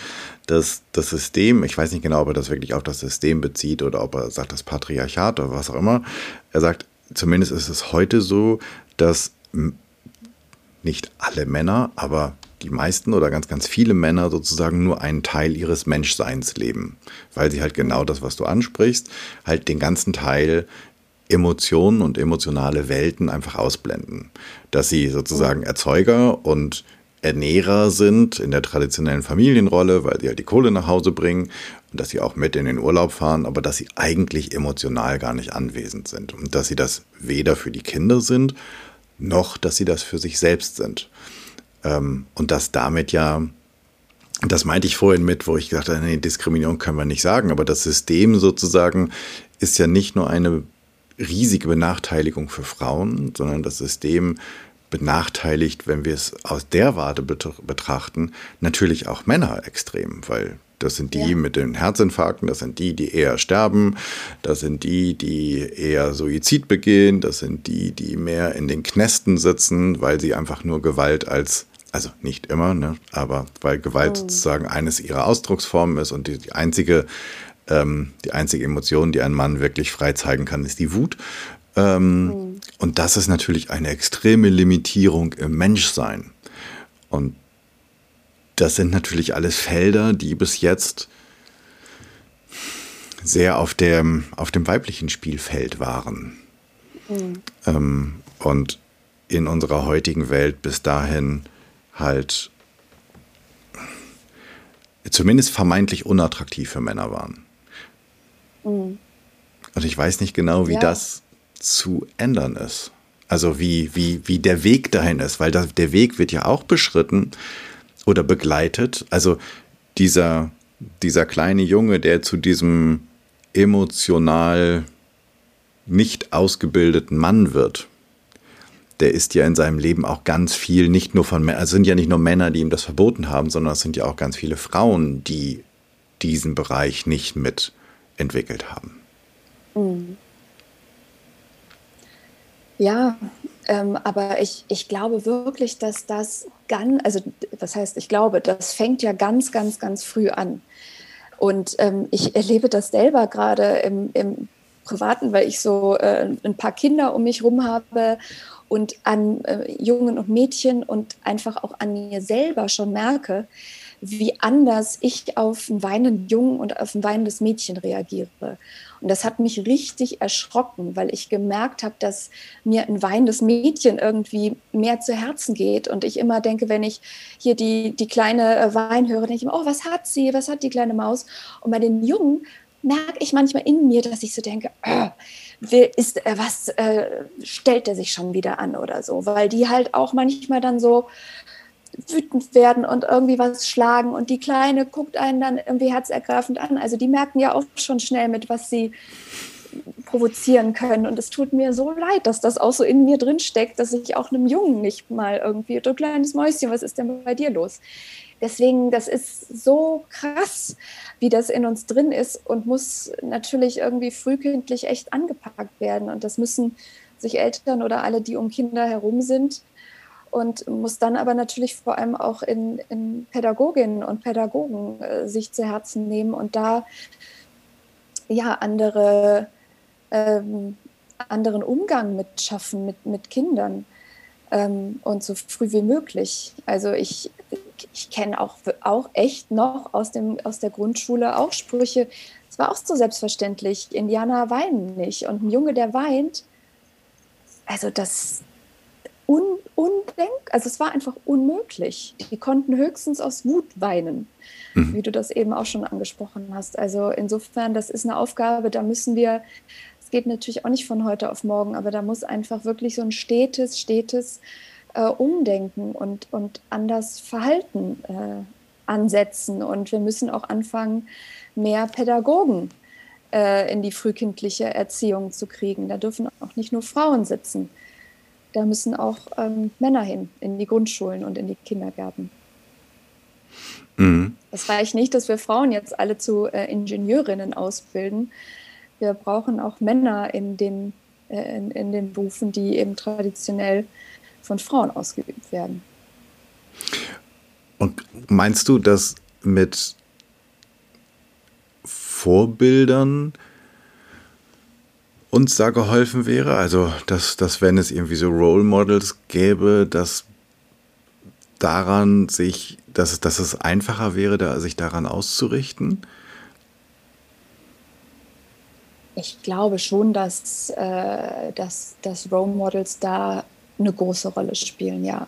dass das System, ich weiß nicht genau, ob er das wirklich auf das System bezieht oder ob er sagt das Patriarchat oder was auch immer. Er sagt, zumindest ist es heute so, dass nicht alle Männer, aber die meisten oder ganz, ganz viele Männer sozusagen nur einen Teil ihres Menschseins leben, weil sie halt genau das, was du ansprichst, halt den ganzen Teil Emotionen und emotionale Welten einfach ausblenden. Dass sie sozusagen Erzeuger und Ernährer sind in der traditionellen Familienrolle, weil sie halt die Kohle nach Hause bringen und dass sie auch mit in den Urlaub fahren, aber dass sie eigentlich emotional gar nicht anwesend sind und dass sie das weder für die Kinder sind, noch dass sie das für sich selbst sind. Ähm, und dass damit ja, das meinte ich vorhin mit, wo ich gesagt habe, nee, Diskriminierung können wir nicht sagen, aber das System sozusagen ist ja nicht nur eine riesige Benachteiligung für Frauen, sondern das System benachteiligt, wenn wir es aus der Warte betrachten, natürlich auch Männer extrem, weil das sind die ja. mit den Herzinfarkten, das sind die, die eher sterben, das sind die, die eher Suizid begehen, das sind die, die mehr in den Knästen sitzen, weil sie einfach nur Gewalt als also nicht immer, ne, aber weil Gewalt oh. sozusagen eines ihrer Ausdrucksformen ist und die, die einzige ähm, die einzige Emotion, die ein Mann wirklich frei zeigen kann, ist die Wut. Ähm, mhm. Und das ist natürlich eine extreme Limitierung im Menschsein. Und das sind natürlich alles Felder, die bis jetzt sehr auf dem, auf dem weiblichen Spielfeld waren. Mhm. Ähm, und in unserer heutigen Welt bis dahin halt zumindest vermeintlich unattraktiv für Männer waren. Mhm. Und ich weiß nicht genau, wie ja. das zu ändern ist. Also wie, wie, wie der Weg dahin ist, weil das, der Weg wird ja auch beschritten oder begleitet. Also dieser, dieser kleine Junge, der zu diesem emotional nicht ausgebildeten Mann wird, der ist ja in seinem Leben auch ganz viel, nicht nur von Männern, also sind ja nicht nur Männer, die ihm das verboten haben, sondern es sind ja auch ganz viele Frauen, die diesen Bereich nicht mit entwickelt haben. Mhm. Ja, ähm, aber ich, ich glaube wirklich, dass das ganz, also was heißt, ich glaube, das fängt ja ganz, ganz, ganz früh an. Und ähm, ich erlebe das selber gerade im, im Privaten, weil ich so äh, ein paar Kinder um mich herum habe und an äh, Jungen und Mädchen und einfach auch an mir selber schon merke, wie anders ich auf einen weinenden Jungen und auf ein weinendes Mädchen reagiere. Und das hat mich richtig erschrocken, weil ich gemerkt habe, dass mir ein weinendes Mädchen irgendwie mehr zu Herzen geht. Und ich immer denke, wenn ich hier die, die kleine äh, Wein höre, denke ich immer, oh, was hat sie? Was hat die kleine Maus? Und bei den Jungen merke ich manchmal in mir, dass ich so denke, äh, ist, äh, was äh, stellt er sich schon wieder an oder so, weil die halt auch manchmal dann so wütend werden und irgendwie was schlagen und die Kleine guckt einen dann irgendwie herzergreifend an. Also die merken ja auch schon schnell mit, was sie provozieren können. Und es tut mir so leid, dass das auch so in mir drin steckt, dass ich auch einem Jungen nicht mal irgendwie, du kleines Mäuschen, was ist denn bei dir los? Deswegen, das ist so krass, wie das in uns drin ist und muss natürlich irgendwie frühkindlich echt angepackt werden. Und das müssen sich Eltern oder alle, die um Kinder herum sind, und muss dann aber natürlich vor allem auch in, in Pädagoginnen und Pädagogen äh, sich zu Herzen nehmen und da ja andere, ähm, anderen Umgang mit schaffen mit, mit Kindern ähm, und so früh wie möglich. Also ich, ich kenne auch, auch echt noch aus, dem, aus der Grundschule auch Sprüche, es war auch so selbstverständlich, Indianer weinen nicht und ein Junge, der weint, also das, un, undenk, also es war einfach unmöglich. Die konnten höchstens aus Wut weinen, mhm. wie du das eben auch schon angesprochen hast. Also insofern, das ist eine Aufgabe, da müssen wir, es geht natürlich auch nicht von heute auf morgen, aber da muss einfach wirklich so ein stetes, stetes äh, Umdenken und, und anders Verhalten äh, ansetzen und wir müssen auch anfangen, mehr Pädagogen äh, in die frühkindliche Erziehung zu kriegen. Da dürfen auch nicht nur Frauen sitzen. Da müssen auch ähm, Männer hin, in die Grundschulen und in die Kindergärten. Mhm. Es reicht nicht, dass wir Frauen jetzt alle zu äh, Ingenieurinnen ausbilden. Wir brauchen auch Männer in den, äh, in, in den Berufen, die eben traditionell von Frauen ausgeübt werden. Und meinst du, dass mit Vorbildern uns da geholfen wäre? Also, dass, dass wenn es irgendwie so Role Models gäbe, dass daran sich, dass, dass es einfacher wäre, da, sich daran auszurichten? Ich glaube schon, dass, äh, dass, dass Role Models da eine große Rolle spielen, ja.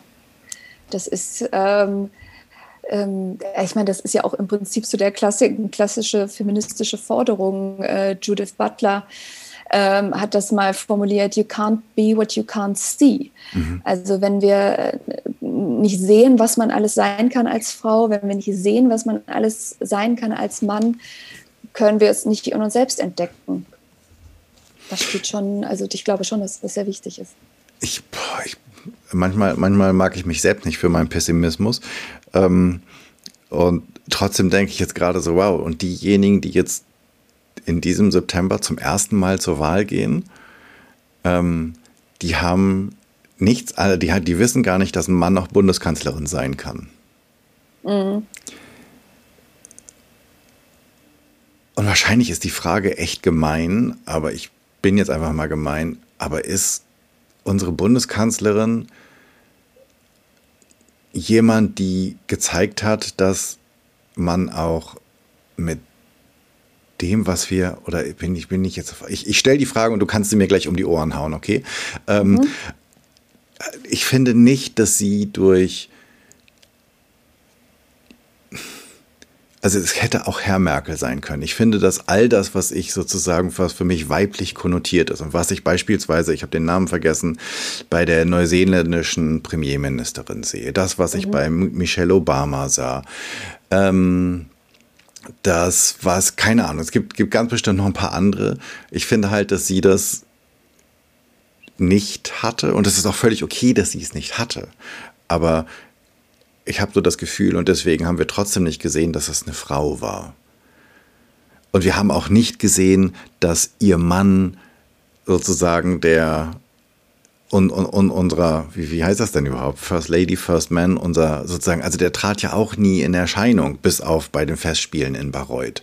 Das ist, ähm, ähm, ich meine, das ist ja auch im Prinzip so der Klassik, klassische feministische Forderung. Äh, Judith Butler ähm, hat das mal formuliert, you can't be what you can't see. Mhm. Also wenn wir äh, nicht sehen, was man alles sein kann als Frau, wenn wir nicht sehen, was man alles sein kann als Mann, können wir es nicht in uns selbst entdecken. Das spielt schon, also ich glaube schon, dass das sehr wichtig ist. Ich, ich manchmal, manchmal mag ich mich selbst nicht für meinen Pessimismus. Ähm, und trotzdem denke ich jetzt gerade so, wow, und diejenigen, die jetzt in diesem September zum ersten Mal zur Wahl gehen, ähm, die haben nichts, also die, die wissen gar nicht, dass ein Mann noch Bundeskanzlerin sein kann. Mhm. Und wahrscheinlich ist die Frage echt gemein, aber ich bin jetzt einfach mal gemein, aber ist unsere Bundeskanzlerin jemand, die gezeigt hat, dass man auch mit dem, was wir, oder bin ich bin nicht jetzt, ich, ich stelle die Frage und du kannst sie mir gleich um die Ohren hauen, okay? Ähm, mhm. Ich finde nicht, dass sie durch also es hätte auch Herr Merkel sein können. Ich finde, dass all das, was ich sozusagen, was für mich weiblich konnotiert ist und was ich beispielsweise, ich habe den Namen vergessen, bei der neuseeländischen Premierministerin sehe, das, was ich mhm. bei Michelle Obama sah, ähm, das was, keine Ahnung, es gibt, gibt ganz bestimmt noch ein paar andere. Ich finde halt, dass sie das nicht hatte und es ist auch völlig okay, dass sie es nicht hatte. Aber ich habe so das Gefühl, und deswegen haben wir trotzdem nicht gesehen, dass es eine Frau war. Und wir haben auch nicht gesehen, dass ihr Mann sozusagen der und, und, und unserer, wie, wie heißt das denn überhaupt? First Lady, First Man, unser sozusagen, also der trat ja auch nie in Erscheinung, bis auf bei den Festspielen in Bayreuth.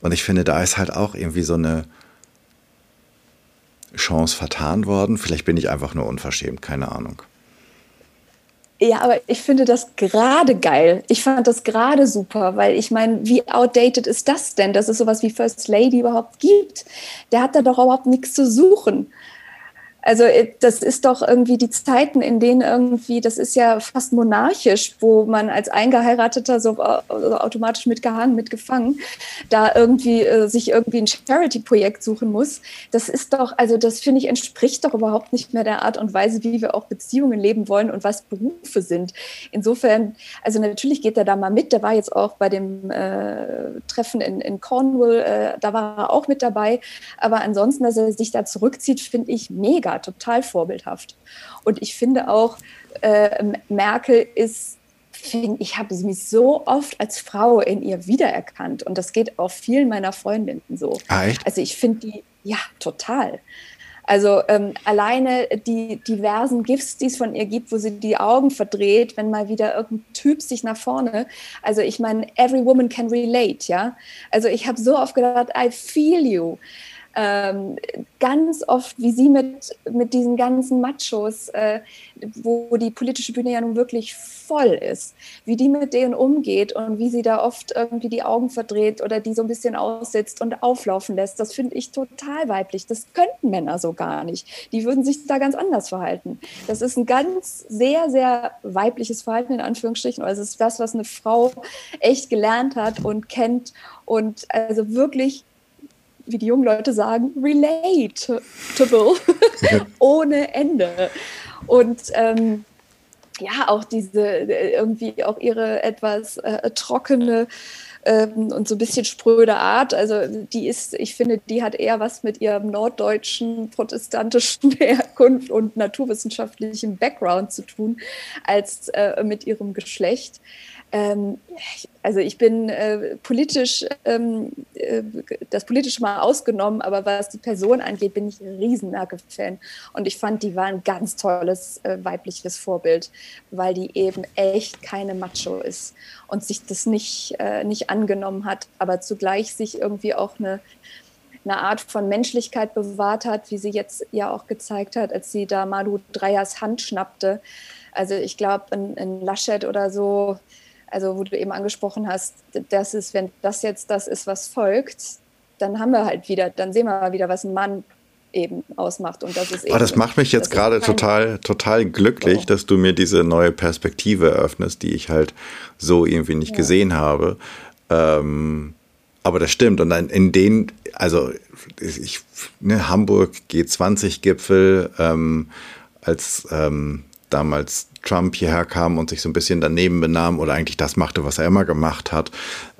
Und ich finde, da ist halt auch irgendwie so eine Chance vertan worden. Vielleicht bin ich einfach nur unverschämt, keine Ahnung. Ja, aber ich finde das gerade geil. Ich fand das gerade super, weil ich meine, wie outdated ist das denn, dass es sowas wie First Lady überhaupt gibt? Der hat da doch überhaupt nichts zu suchen. Also äh, das ist doch irgendwie die Zeiten, in denen irgendwie, das ist ja fast monarchisch, wo man als Eingeheirateter so automatisch mitgehangen, mitgefangen, da irgendwie äh, sich irgendwie ein Charity-Projekt suchen muss. Das ist doch, also das finde ich entspricht doch überhaupt nicht mehr der Art und Weise, wie wir auch Beziehungen leben wollen und was Berufe sind. Insofern, also natürlich geht er da mal mit. Der war jetzt auch bei dem äh, Treffen in, in Cornwall, äh, da war er auch mit dabei. Aber ansonsten, dass er sich da zurückzieht, finde ich mega total vorbildhaft. Und ich finde auch, äh, Merkel ist ich habe mich so oft als Frau in ihr wiedererkannt und das geht auch vielen meiner Freundinnen so. Ah, also ich finde die, ja, total. Also ähm, alleine die diversen Gifts, die es von ihr gibt, wo sie die Augen verdreht, wenn mal wieder irgendein Typ sich nach vorne. Also ich meine, every woman can relate, ja. Also ich habe so oft gedacht, I feel you ähm, ganz oft, wie sie mit, mit diesen ganzen Machos, äh, wo die politische Bühne ja nun wirklich voll ist, wie die mit denen umgeht und wie sie da oft irgendwie die Augen verdreht oder die so ein bisschen aussitzt und auflaufen lässt, das finde ich total weiblich. Das könnten Männer so gar nicht. Die würden sich da ganz anders verhalten. Das ist ein ganz sehr, sehr weibliches Verhalten in Anführungsstrichen. Also es ist das, was eine Frau echt gelernt hat und kennt und also wirklich wie die jungen Leute sagen, relatable ohne Ende. Und ähm, ja, auch diese, äh, irgendwie auch ihre etwas äh, trockene ähm, und so ein bisschen spröde Art. Also die ist, ich finde, die hat eher was mit ihrem norddeutschen protestantischen Herkunft und naturwissenschaftlichen Background zu tun, als äh, mit ihrem Geschlecht. Ähm, also ich bin äh, politisch, ähm, äh, das politische mal ausgenommen, aber was die Person angeht, bin ich ein riesen fan Und ich fand, die war ein ganz tolles äh, weibliches Vorbild, weil die eben echt keine Macho ist und sich das nicht, äh, nicht angenommen hat, aber zugleich sich irgendwie auch eine, eine Art von Menschlichkeit bewahrt hat, wie sie jetzt ja auch gezeigt hat, als sie da Malu Dreyers Hand schnappte. Also ich glaube, in, in Laschet oder so, also wo du eben angesprochen hast, das ist, wenn das jetzt das ist, was folgt, dann haben wir halt wieder, dann sehen wir mal wieder, was ein Mann eben ausmacht. Und das ist eben, oh, das macht mich jetzt gerade total, total glücklich, oh. dass du mir diese neue Perspektive eröffnest, die ich halt so irgendwie nicht ja. gesehen habe. Ähm, aber das stimmt. Und dann in den, also ich, ne, Hamburg G20-Gipfel, ähm, als ähm, damals Trump hierher kam und sich so ein bisschen daneben benahm oder eigentlich das machte, was er immer gemacht hat.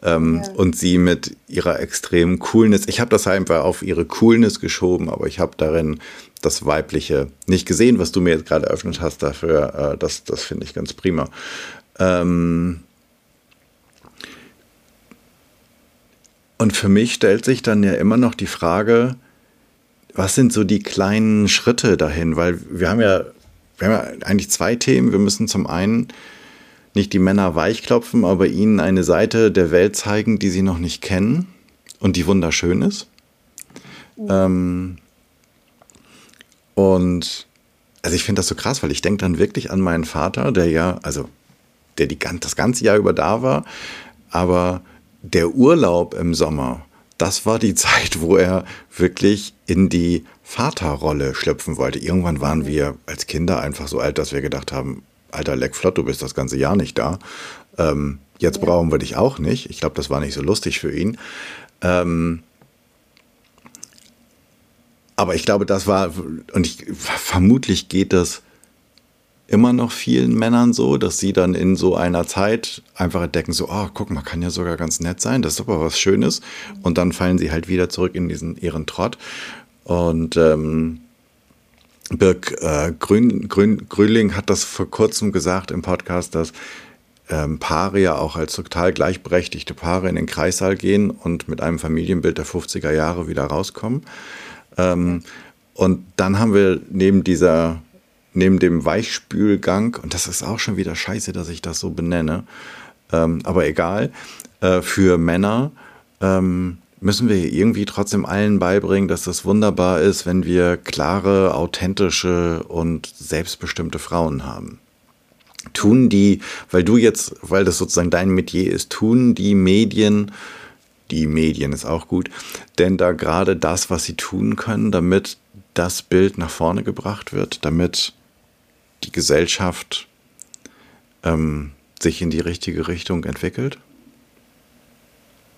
Ähm, ja. Und sie mit ihrer extremen Coolness, ich habe das einfach auf ihre Coolness geschoben, aber ich habe darin das Weibliche nicht gesehen, was du mir jetzt gerade eröffnet hast. Dafür, äh, das, das finde ich ganz prima. Ähm und für mich stellt sich dann ja immer noch die Frage, was sind so die kleinen Schritte dahin? Weil wir haben ja wir haben ja eigentlich zwei Themen. Wir müssen zum einen nicht die Männer weichklopfen, aber ihnen eine Seite der Welt zeigen, die sie noch nicht kennen und die wunderschön ist. Mhm. Ähm, und also ich finde das so krass, weil ich denke dann wirklich an meinen Vater, der ja, also der die, das ganze Jahr über da war, aber der Urlaub im Sommer, das war die Zeit, wo er wirklich in die Vaterrolle schlüpfen wollte. Irgendwann waren wir als Kinder einfach so alt, dass wir gedacht haben, alter Leck Flott, du bist das ganze Jahr nicht da. Ähm, jetzt ja. brauchen wir dich auch nicht. Ich glaube, das war nicht so lustig für ihn. Ähm, aber ich glaube, das war, und ich, vermutlich geht das immer noch vielen Männern so, dass sie dann in so einer Zeit einfach entdecken, so, oh, guck mal, kann ja sogar ganz nett sein, das ist aber was Schönes. Und dann fallen sie halt wieder zurück in diesen ihren Trott. Und ähm, Birk äh, Grün, Grün, Grünling hat das vor kurzem gesagt im Podcast, dass ähm, Paare ja auch als total gleichberechtigte Paare in den Kreissaal gehen und mit einem Familienbild der 50er Jahre wieder rauskommen. Ähm, und dann haben wir neben dieser neben dem Weichspülgang, und das ist auch schon wieder scheiße, dass ich das so benenne, ähm, aber egal, äh, für Männer ähm, müssen wir irgendwie trotzdem allen beibringen, dass das wunderbar ist, wenn wir klare, authentische und selbstbestimmte Frauen haben. Tun die, weil du jetzt, weil das sozusagen dein Metier ist, tun die Medien, die Medien ist auch gut, denn da gerade das, was sie tun können, damit das Bild nach vorne gebracht wird, damit die Gesellschaft ähm, sich in die richtige Richtung entwickelt?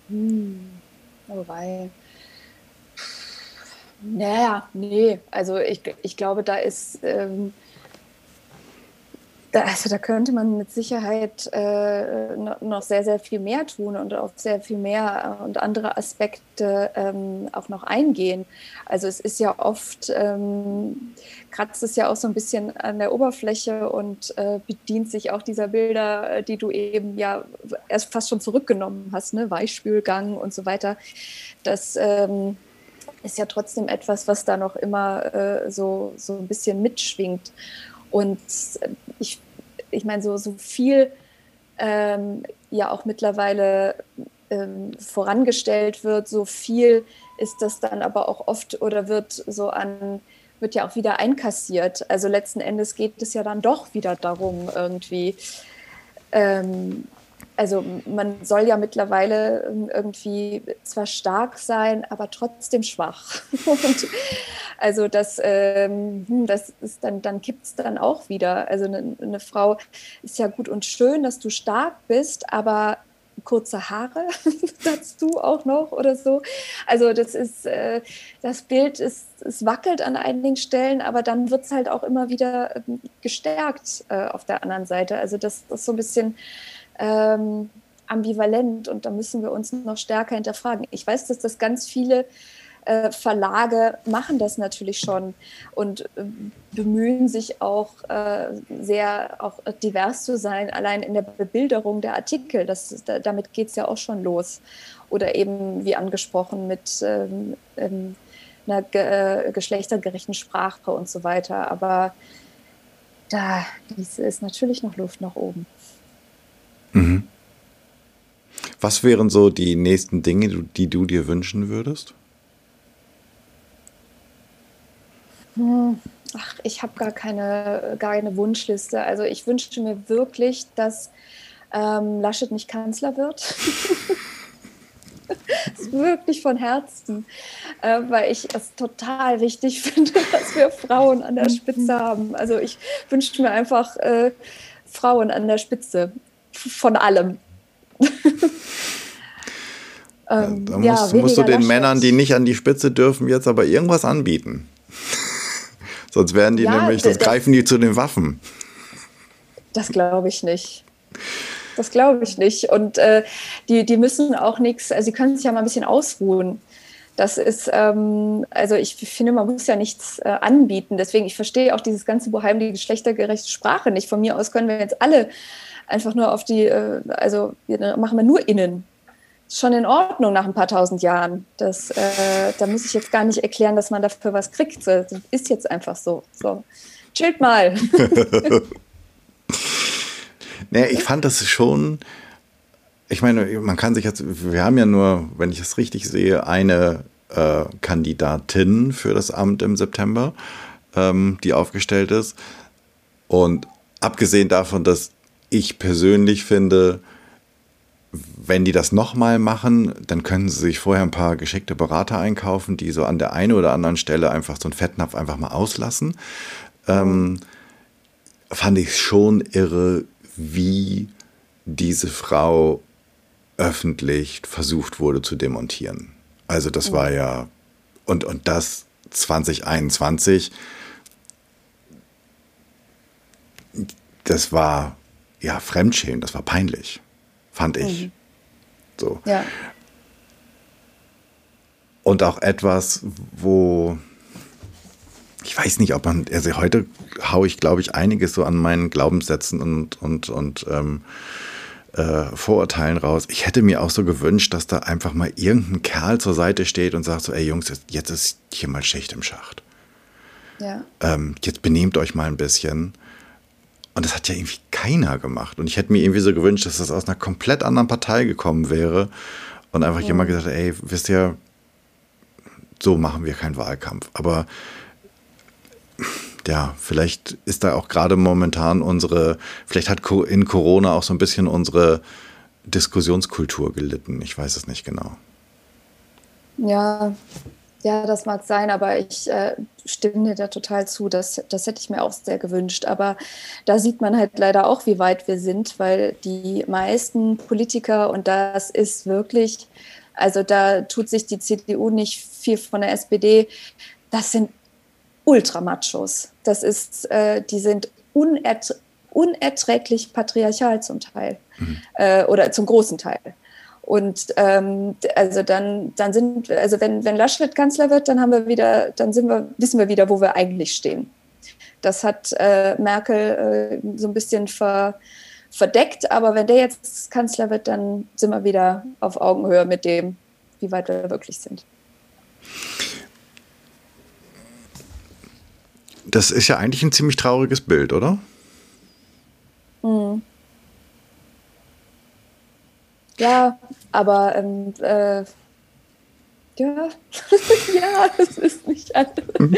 Hm. Weil. Naja, nee, also ich, ich glaube, da ist. Ähm, da, also da könnte man mit Sicherheit äh, noch sehr, sehr viel mehr tun und auf sehr viel mehr äh, und andere Aspekte ähm, auch noch eingehen. Also es ist ja oft, ähm, kratzt es ja auch so ein bisschen an der Oberfläche und äh, bedient sich auch dieser Bilder, äh, die du eben ja erst fast schon zurückgenommen hast, ne? Weichspülgang und so weiter. Das ähm, ist ja trotzdem etwas, was da noch immer äh, so, so ein bisschen mitschwingt. Und ich ich meine, so, so viel ähm, ja auch mittlerweile ähm, vorangestellt wird, so viel ist das dann aber auch oft oder wird so an, wird ja auch wieder einkassiert. Also letzten Endes geht es ja dann doch wieder darum, irgendwie ähm, also man soll ja mittlerweile irgendwie zwar stark sein, aber trotzdem schwach. Und also das, ähm, hm, das ist dann, dann kippt es dann auch wieder. Also eine, eine, Frau ist ja gut und schön, dass du stark bist, aber kurze Haare dazu auch noch oder so. Also das ist, äh, das Bild ist, es wackelt an einigen Stellen, aber dann wird es halt auch immer wieder ähm, gestärkt äh, auf der anderen Seite. Also das ist so ein bisschen ähm, ambivalent und da müssen wir uns noch stärker hinterfragen. Ich weiß, dass das ganz viele äh, Verlage machen das natürlich schon und äh, bemühen sich auch äh, sehr auch divers zu sein, allein in der Bebilderung der Artikel. Das, damit geht es ja auch schon los. Oder eben, wie angesprochen, mit ähm, ähm, einer ge geschlechtergerechten Sprache und so weiter. Aber da ist natürlich noch Luft nach oben. Mhm. Was wären so die nächsten Dinge, die du dir wünschen würdest? Hm, ach, ich habe gar keine, gar keine Wunschliste. Also ich wünsche mir wirklich, dass ähm, Laschet nicht Kanzler wird. das ist wirklich von Herzen, äh, weil ich es total wichtig finde, dass wir Frauen an der Spitze haben. Also ich wünsche mir einfach äh, Frauen an der Spitze von allem. ähm, da musst, ja, musst du den Laschet. Männern, die nicht an die Spitze dürfen, jetzt aber irgendwas anbieten. Sonst werden die ja, nämlich, sonst greifen die zu den Waffen. Das glaube ich nicht. Das glaube ich nicht. Und äh, die, die müssen auch nichts, also sie können sich ja mal ein bisschen ausruhen. Das ist, ähm, also ich finde, man muss ja nichts äh, anbieten. Deswegen, ich verstehe auch dieses ganze Boheim, die geschlechtergerechte Sprache nicht. Von mir aus können wir jetzt alle einfach nur auf die, äh, also machen wir nur innen schon in Ordnung nach ein paar tausend Jahren. Das, äh, da muss ich jetzt gar nicht erklären, dass man dafür was kriegt. Das ist jetzt einfach so. so. Chillt mal. nee, ich fand das schon. Ich meine, man kann sich jetzt, wir haben ja nur, wenn ich es richtig sehe, eine äh, Kandidatin für das Amt im September, ähm, die aufgestellt ist. Und abgesehen davon, dass ich persönlich finde, wenn die das nochmal machen, dann können sie sich vorher ein paar geschickte Berater einkaufen, die so an der einen oder anderen Stelle einfach so einen Fettnapf einfach mal auslassen. Ähm, fand ich schon irre, wie diese Frau öffentlich versucht wurde zu demontieren. Also das war ja, und, und das 2021, das war ja Fremdschämen, das war peinlich fand ich. Mhm. So. Ja. Und auch etwas, wo ich weiß nicht, ob man, also heute haue ich, glaube ich, einiges so an meinen Glaubenssätzen und, und, und ähm, äh, Vorurteilen raus. Ich hätte mir auch so gewünscht, dass da einfach mal irgendein Kerl zur Seite steht und sagt so, ey Jungs, jetzt ist hier mal Schicht im Schacht. Ja. Ähm, jetzt benehmt euch mal ein bisschen. Und das hat ja irgendwie keiner gemacht. Und ich hätte mir irgendwie so gewünscht, dass das aus einer komplett anderen Partei gekommen wäre. Und einfach ja. jemand gesagt, ey, wisst ihr, so machen wir keinen Wahlkampf. Aber ja, vielleicht ist da auch gerade momentan unsere, vielleicht hat in Corona auch so ein bisschen unsere Diskussionskultur gelitten. Ich weiß es nicht genau. Ja, ja, das mag sein, aber ich äh, stimme dir da total zu. Das, das hätte ich mir auch sehr gewünscht. Aber da sieht man halt leider auch, wie weit wir sind, weil die meisten Politiker, und das ist wirklich, also da tut sich die CDU nicht viel von der SPD, das sind Ultramachos. Das ist, äh, die sind unerträglich unerträglich patriarchal zum Teil mhm. äh, oder zum großen Teil. Und ähm, also dann, dann sind, also wenn, wenn Laschet Kanzler wird, dann haben wir wieder, dann sind wir, wissen wir wieder, wo wir eigentlich stehen. Das hat äh, Merkel äh, so ein bisschen ver, verdeckt, aber wenn der jetzt Kanzler wird, dann sind wir wieder auf Augenhöhe mit dem, wie weit wir wirklich sind. Das ist ja eigentlich ein ziemlich trauriges Bild, oder? Mhm. Ja, aber ähm, äh, ja, ja, das ist nicht alles. Mhm.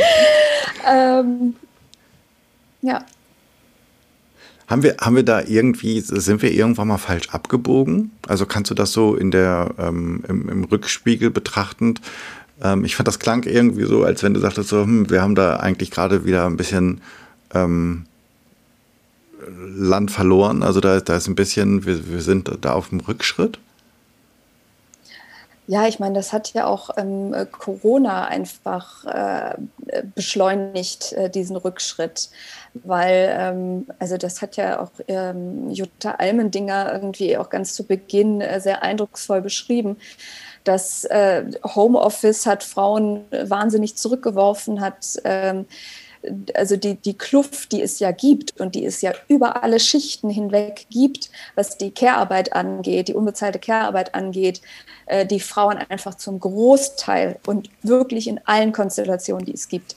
ähm, ja. Haben wir, haben wir da irgendwie, sind wir irgendwann mal falsch abgebogen? Also kannst du das so in der, ähm, im, im, Rückspiegel betrachtend? Ähm, ich fand das klang irgendwie so, als wenn du sagtest so, hm, wir haben da eigentlich gerade wieder ein bisschen ähm, Land verloren. Also da, da ist ein bisschen, wir, wir sind da auf dem Rückschritt. Ja, ich meine, das hat ja auch ähm, Corona einfach äh, beschleunigt, äh, diesen Rückschritt, weil, ähm, also das hat ja auch ähm, Jutta Almendinger irgendwie auch ganz zu Beginn äh, sehr eindrucksvoll beschrieben. Das äh, Homeoffice hat Frauen wahnsinnig zurückgeworfen, hat ähm, also die, die Kluft, die es ja gibt und die es ja über alle Schichten hinweg gibt, was die Care-Arbeit angeht, die unbezahlte Care-Arbeit angeht, äh, die Frauen einfach zum Großteil und wirklich in allen Konstellationen, die es gibt,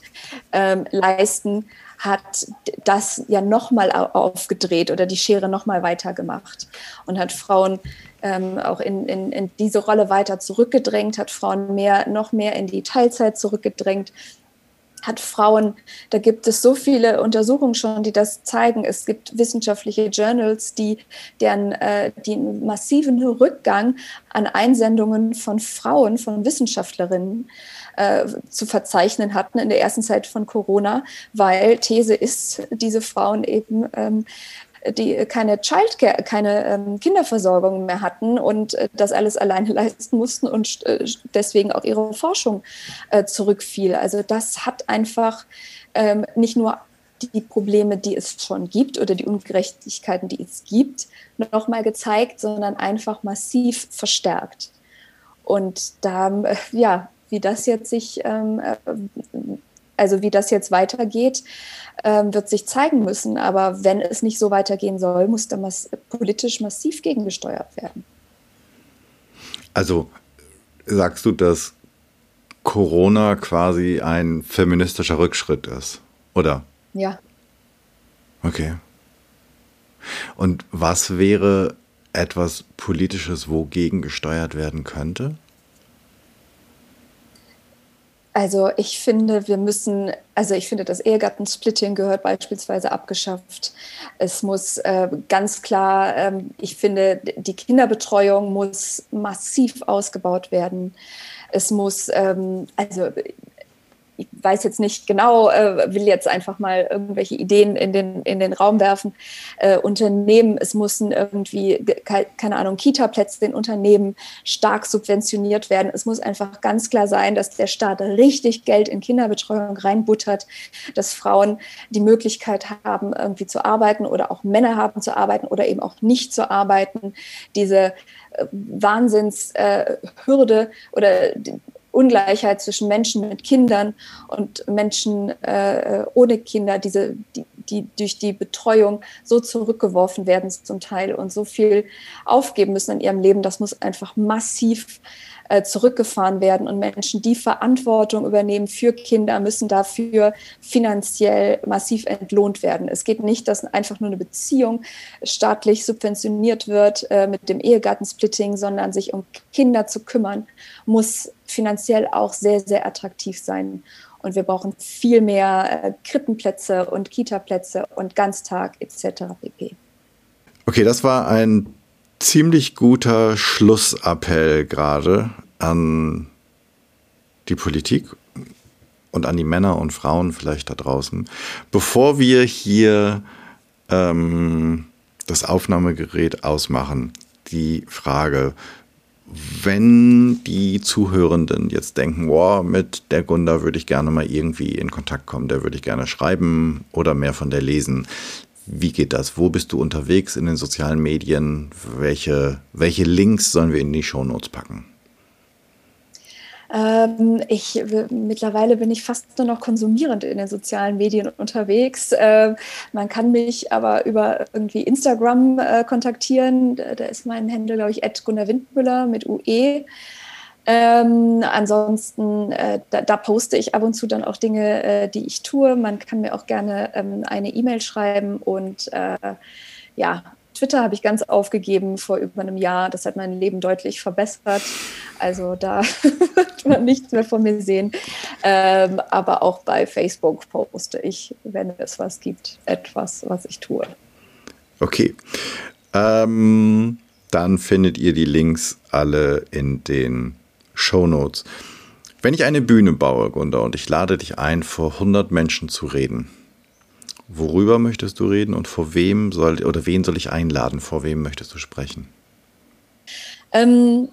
ähm, leisten, hat das ja nochmal aufgedreht oder die Schere nochmal weitergemacht und hat Frauen ähm, auch in, in, in diese Rolle weiter zurückgedrängt, hat Frauen mehr, noch mehr in die Teilzeit zurückgedrängt hat Frauen, da gibt es so viele Untersuchungen schon, die das zeigen. Es gibt wissenschaftliche Journals, die deren äh, die massiven Rückgang an Einsendungen von Frauen, von Wissenschaftlerinnen äh, zu verzeichnen hatten in der ersten Zeit von Corona, weil These ist, diese Frauen eben ähm, die keine Childcare, keine ähm, Kinderversorgung mehr hatten und äh, das alles alleine leisten mussten und äh, deswegen auch ihre Forschung äh, zurückfiel. Also das hat einfach ähm, nicht nur die Probleme, die es schon gibt oder die Ungerechtigkeiten, die es gibt, nochmal gezeigt, sondern einfach massiv verstärkt. Und da, äh, ja, wie das jetzt sich ähm, äh, also wie das jetzt weitergeht, ähm, wird sich zeigen müssen. Aber wenn es nicht so weitergehen soll, muss da mass politisch massiv gegengesteuert werden. Also sagst du, dass Corona quasi ein feministischer Rückschritt ist, oder? Ja. Okay. Und was wäre etwas Politisches, wogegen gesteuert werden könnte? Also ich finde, wir müssen, also ich finde, das Ehegattensplitting gehört beispielsweise abgeschafft. Es muss äh, ganz klar, ähm, ich finde, die Kinderbetreuung muss massiv ausgebaut werden. Es muss, ähm, also ich weiß jetzt nicht genau, äh, will jetzt einfach mal irgendwelche Ideen in den, in den Raum werfen. Äh, Unternehmen, es müssen irgendwie, keine Ahnung, Kita-Plätze in Unternehmen stark subventioniert werden. Es muss einfach ganz klar sein, dass der Staat richtig Geld in Kinderbetreuung reinbuttert, dass Frauen die Möglichkeit haben, irgendwie zu arbeiten oder auch Männer haben zu arbeiten oder eben auch nicht zu arbeiten. Diese äh, Wahnsinnshürde äh, oder Ungleichheit zwischen Menschen mit Kindern und Menschen äh, ohne Kinder, diese, die, die durch die Betreuung so zurückgeworfen werden zum Teil und so viel aufgeben müssen in ihrem Leben, das muss einfach massiv äh, zurückgefahren werden und Menschen, die Verantwortung übernehmen für Kinder, müssen dafür finanziell massiv entlohnt werden. Es geht nicht, dass einfach nur eine Beziehung staatlich subventioniert wird äh, mit dem Ehegattensplitting, sondern sich um Kinder zu kümmern, muss finanziell auch sehr, sehr attraktiv sein. Und wir brauchen viel mehr äh, Krippenplätze und Kitaplätze und Ganztag etc. pp. Okay, das war ein ziemlich guter Schlussappell gerade an die Politik und an die Männer und Frauen vielleicht da draußen. Bevor wir hier ähm, das Aufnahmegerät ausmachen, die Frage, wenn die Zuhörenden jetzt denken, wow, mit der Gunda würde ich gerne mal irgendwie in Kontakt kommen, der würde ich gerne schreiben oder mehr von der lesen. Wie geht das? Wo bist du unterwegs in den sozialen Medien? Welche, welche Links sollen wir in die Shownotes packen? Ähm, ich, mittlerweile bin ich fast nur noch konsumierend in den sozialen Medien unterwegs. Äh, man kann mich aber über irgendwie Instagram äh, kontaktieren. Da, da ist mein Handel, glaube ich, Gunnar Windmüller mit UE. Ähm, ansonsten, äh, da, da, poste ich ab und zu dann auch Dinge, äh, die ich tue. Man kann mir auch gerne ähm, eine E-Mail schreiben und äh, ja, Twitter habe ich ganz aufgegeben vor über einem Jahr. Das hat mein Leben deutlich verbessert. Also da wird man nichts mehr von mir sehen. Ähm, aber auch bei Facebook poste ich, wenn es was gibt, etwas, was ich tue. Okay. Ähm, dann findet ihr die Links alle in den Show Notes. Wenn ich eine Bühne baue, Gunda, und ich lade dich ein, vor 100 Menschen zu reden, worüber möchtest du reden und vor wem soll oder wen soll ich einladen? Vor wem möchtest du sprechen? Ähm,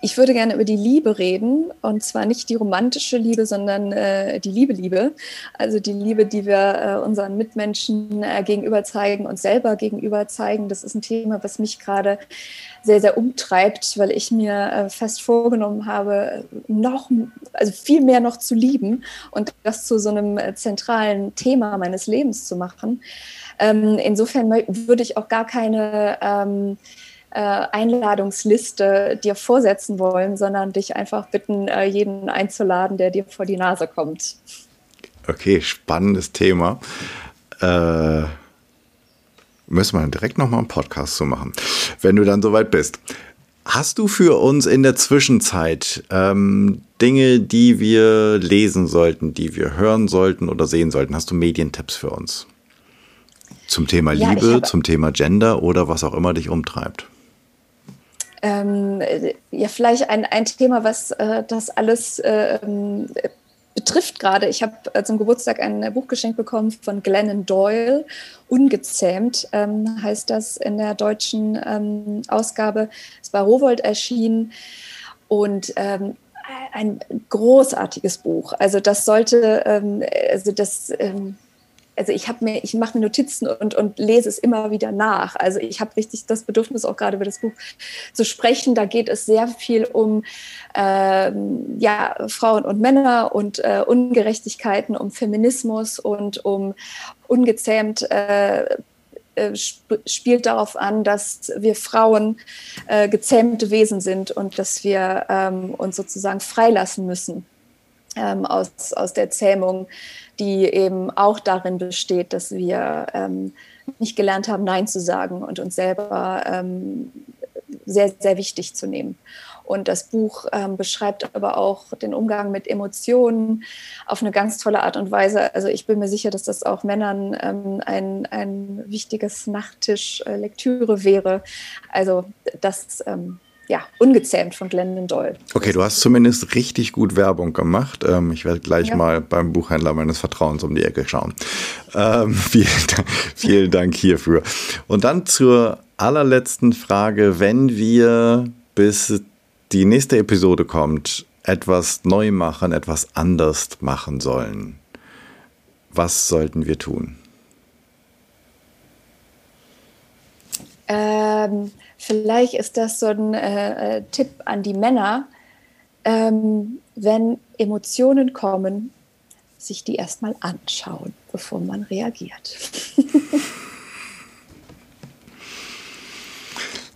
ich würde gerne über die Liebe reden und zwar nicht die romantische Liebe, sondern äh, die Liebe-Liebe. Also die Liebe, die wir äh, unseren Mitmenschen äh, gegenüber zeigen und selber gegenüber zeigen. Das ist ein Thema, was mich gerade sehr, sehr umtreibt, weil ich mir äh, fest vorgenommen habe, noch, also viel mehr noch zu lieben und das zu so einem äh, zentralen Thema meines Lebens zu machen. Ähm, insofern würde ich auch gar keine ähm, äh, Einladungsliste dir vorsetzen wollen, sondern dich einfach bitten, jeden einzuladen, der dir vor die Nase kommt. Okay, spannendes Thema. Äh, müssen wir direkt nochmal einen Podcast zu machen, wenn du dann soweit bist. Hast du für uns in der Zwischenzeit ähm, Dinge, die wir lesen sollten, die wir hören sollten oder sehen sollten? Hast du Medientipps für uns? Zum Thema ja, Liebe, zum Thema Gender oder was auch immer dich umtreibt? ähm, ja, vielleicht ein, ein Thema, was äh, das alles äh, betrifft gerade. Ich habe äh, zum Geburtstag ein Buch geschenkt bekommen von Glennon Doyle, Ungezähmt ähm, heißt das in der deutschen ähm, Ausgabe. Es war Rowold erschienen und ähm, ein großartiges Buch. Also das sollte, ähm, also das ähm, also ich habe mir, ich mache mir Notizen und, und lese es immer wieder nach. Also ich habe richtig das Bedürfnis, auch gerade über das Buch zu sprechen. Da geht es sehr viel um ähm, ja, Frauen und Männer und äh, Ungerechtigkeiten, um Feminismus und um ungezähmt äh, äh spielt darauf an, dass wir Frauen äh, gezähmte Wesen sind und dass wir ähm, uns sozusagen freilassen müssen ähm, aus, aus der Zähmung, die eben auch darin besteht, dass wir ähm, nicht gelernt haben, Nein zu sagen und uns selber ähm, sehr, sehr wichtig zu nehmen. Und das Buch ähm, beschreibt aber auch den Umgang mit Emotionen auf eine ganz tolle Art und Weise. Also ich bin mir sicher, dass das auch Männern ähm, ein, ein wichtiges Nachttisch-Lektüre wäre. Also das ähm, ja, ungezähmt von Glendon Doyle. Okay, du hast zumindest richtig gut Werbung gemacht. Ähm, ich werde gleich ja. mal beim Buchhändler meines Vertrauens um die Ecke schauen. Ähm, vielen, vielen Dank hierfür. Und dann zur allerletzten Frage, wenn wir bis die nächste Episode kommt, etwas neu machen, etwas anders machen sollen. Was sollten wir tun? Ähm, Vielleicht ist das so ein äh, äh, Tipp an die Männer, ähm, wenn Emotionen kommen, sich die erstmal anschauen, bevor man reagiert.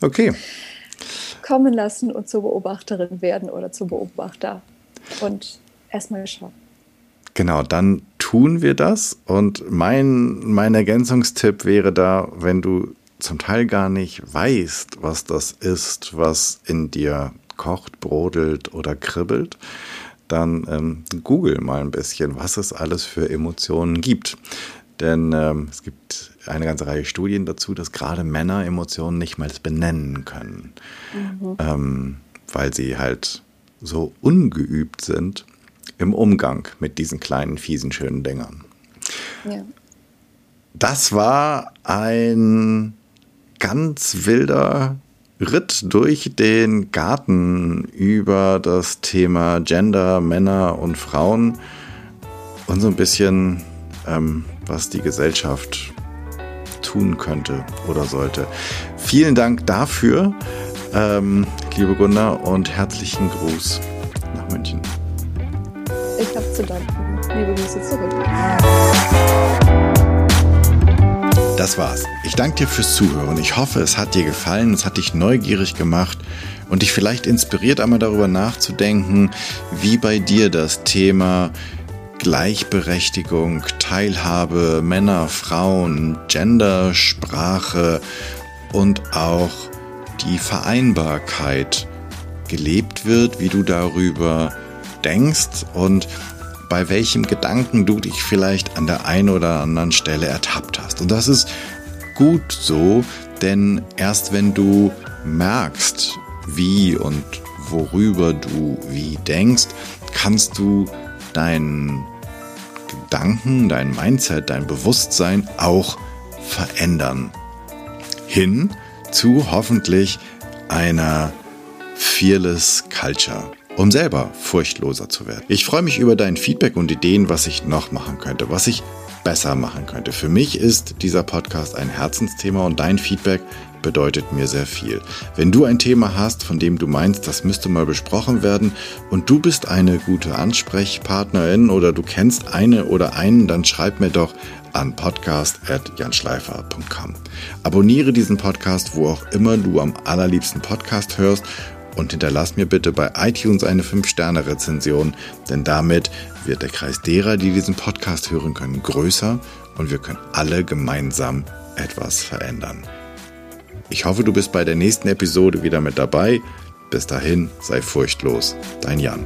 okay. Kommen lassen und zur Beobachterin werden oder zum Beobachter und erstmal schauen. Genau, dann tun wir das. Und mein, mein Ergänzungstipp wäre da, wenn du zum Teil gar nicht weißt, was das ist, was in dir kocht, brodelt oder kribbelt, dann ähm, google mal ein bisschen, was es alles für Emotionen gibt. Denn ähm, es gibt eine ganze Reihe Studien dazu, dass gerade Männer Emotionen nicht mal benennen können, mhm. ähm, weil sie halt so ungeübt sind im Umgang mit diesen kleinen, fiesen, schönen Dingern. Ja. Das war ein ganz wilder Ritt durch den Garten über das Thema Gender, Männer und Frauen und so ein bisschen, ähm, was die Gesellschaft tun könnte oder sollte. Vielen Dank dafür, ähm, liebe Gunnar, und herzlichen Gruß nach München. Ich habe zu danken. Liebe Grüße zurück. Das war's. Ich danke dir fürs Zuhören. Ich hoffe, es hat dir gefallen, es hat dich neugierig gemacht und dich vielleicht inspiriert, einmal darüber nachzudenken, wie bei dir das Thema Gleichberechtigung, Teilhabe, Männer, Frauen, Gender, Sprache und auch die Vereinbarkeit gelebt wird, wie du darüber denkst und bei welchem Gedanken du dich vielleicht an der einen oder anderen Stelle ertappt hast. Und das ist gut so, denn erst wenn du merkst, wie und worüber du wie denkst, kannst du deinen Gedanken, dein Mindset, dein Bewusstsein auch verändern. Hin zu hoffentlich einer Fearless Culture um selber furchtloser zu werden. Ich freue mich über dein Feedback und Ideen, was ich noch machen könnte, was ich besser machen könnte. Für mich ist dieser Podcast ein Herzensthema und dein Feedback bedeutet mir sehr viel. Wenn du ein Thema hast, von dem du meinst, das müsste mal besprochen werden und du bist eine gute Ansprechpartnerin oder du kennst eine oder einen, dann schreib mir doch an podcast.janschleifer.com. Abonniere diesen Podcast, wo auch immer du am allerliebsten Podcast hörst und hinterlass mir bitte bei iTunes eine 5-Sterne-Rezension, denn damit wird der Kreis derer, die diesen Podcast hören können, größer und wir können alle gemeinsam etwas verändern. Ich hoffe, du bist bei der nächsten Episode wieder mit dabei. Bis dahin, sei furchtlos. Dein Jan.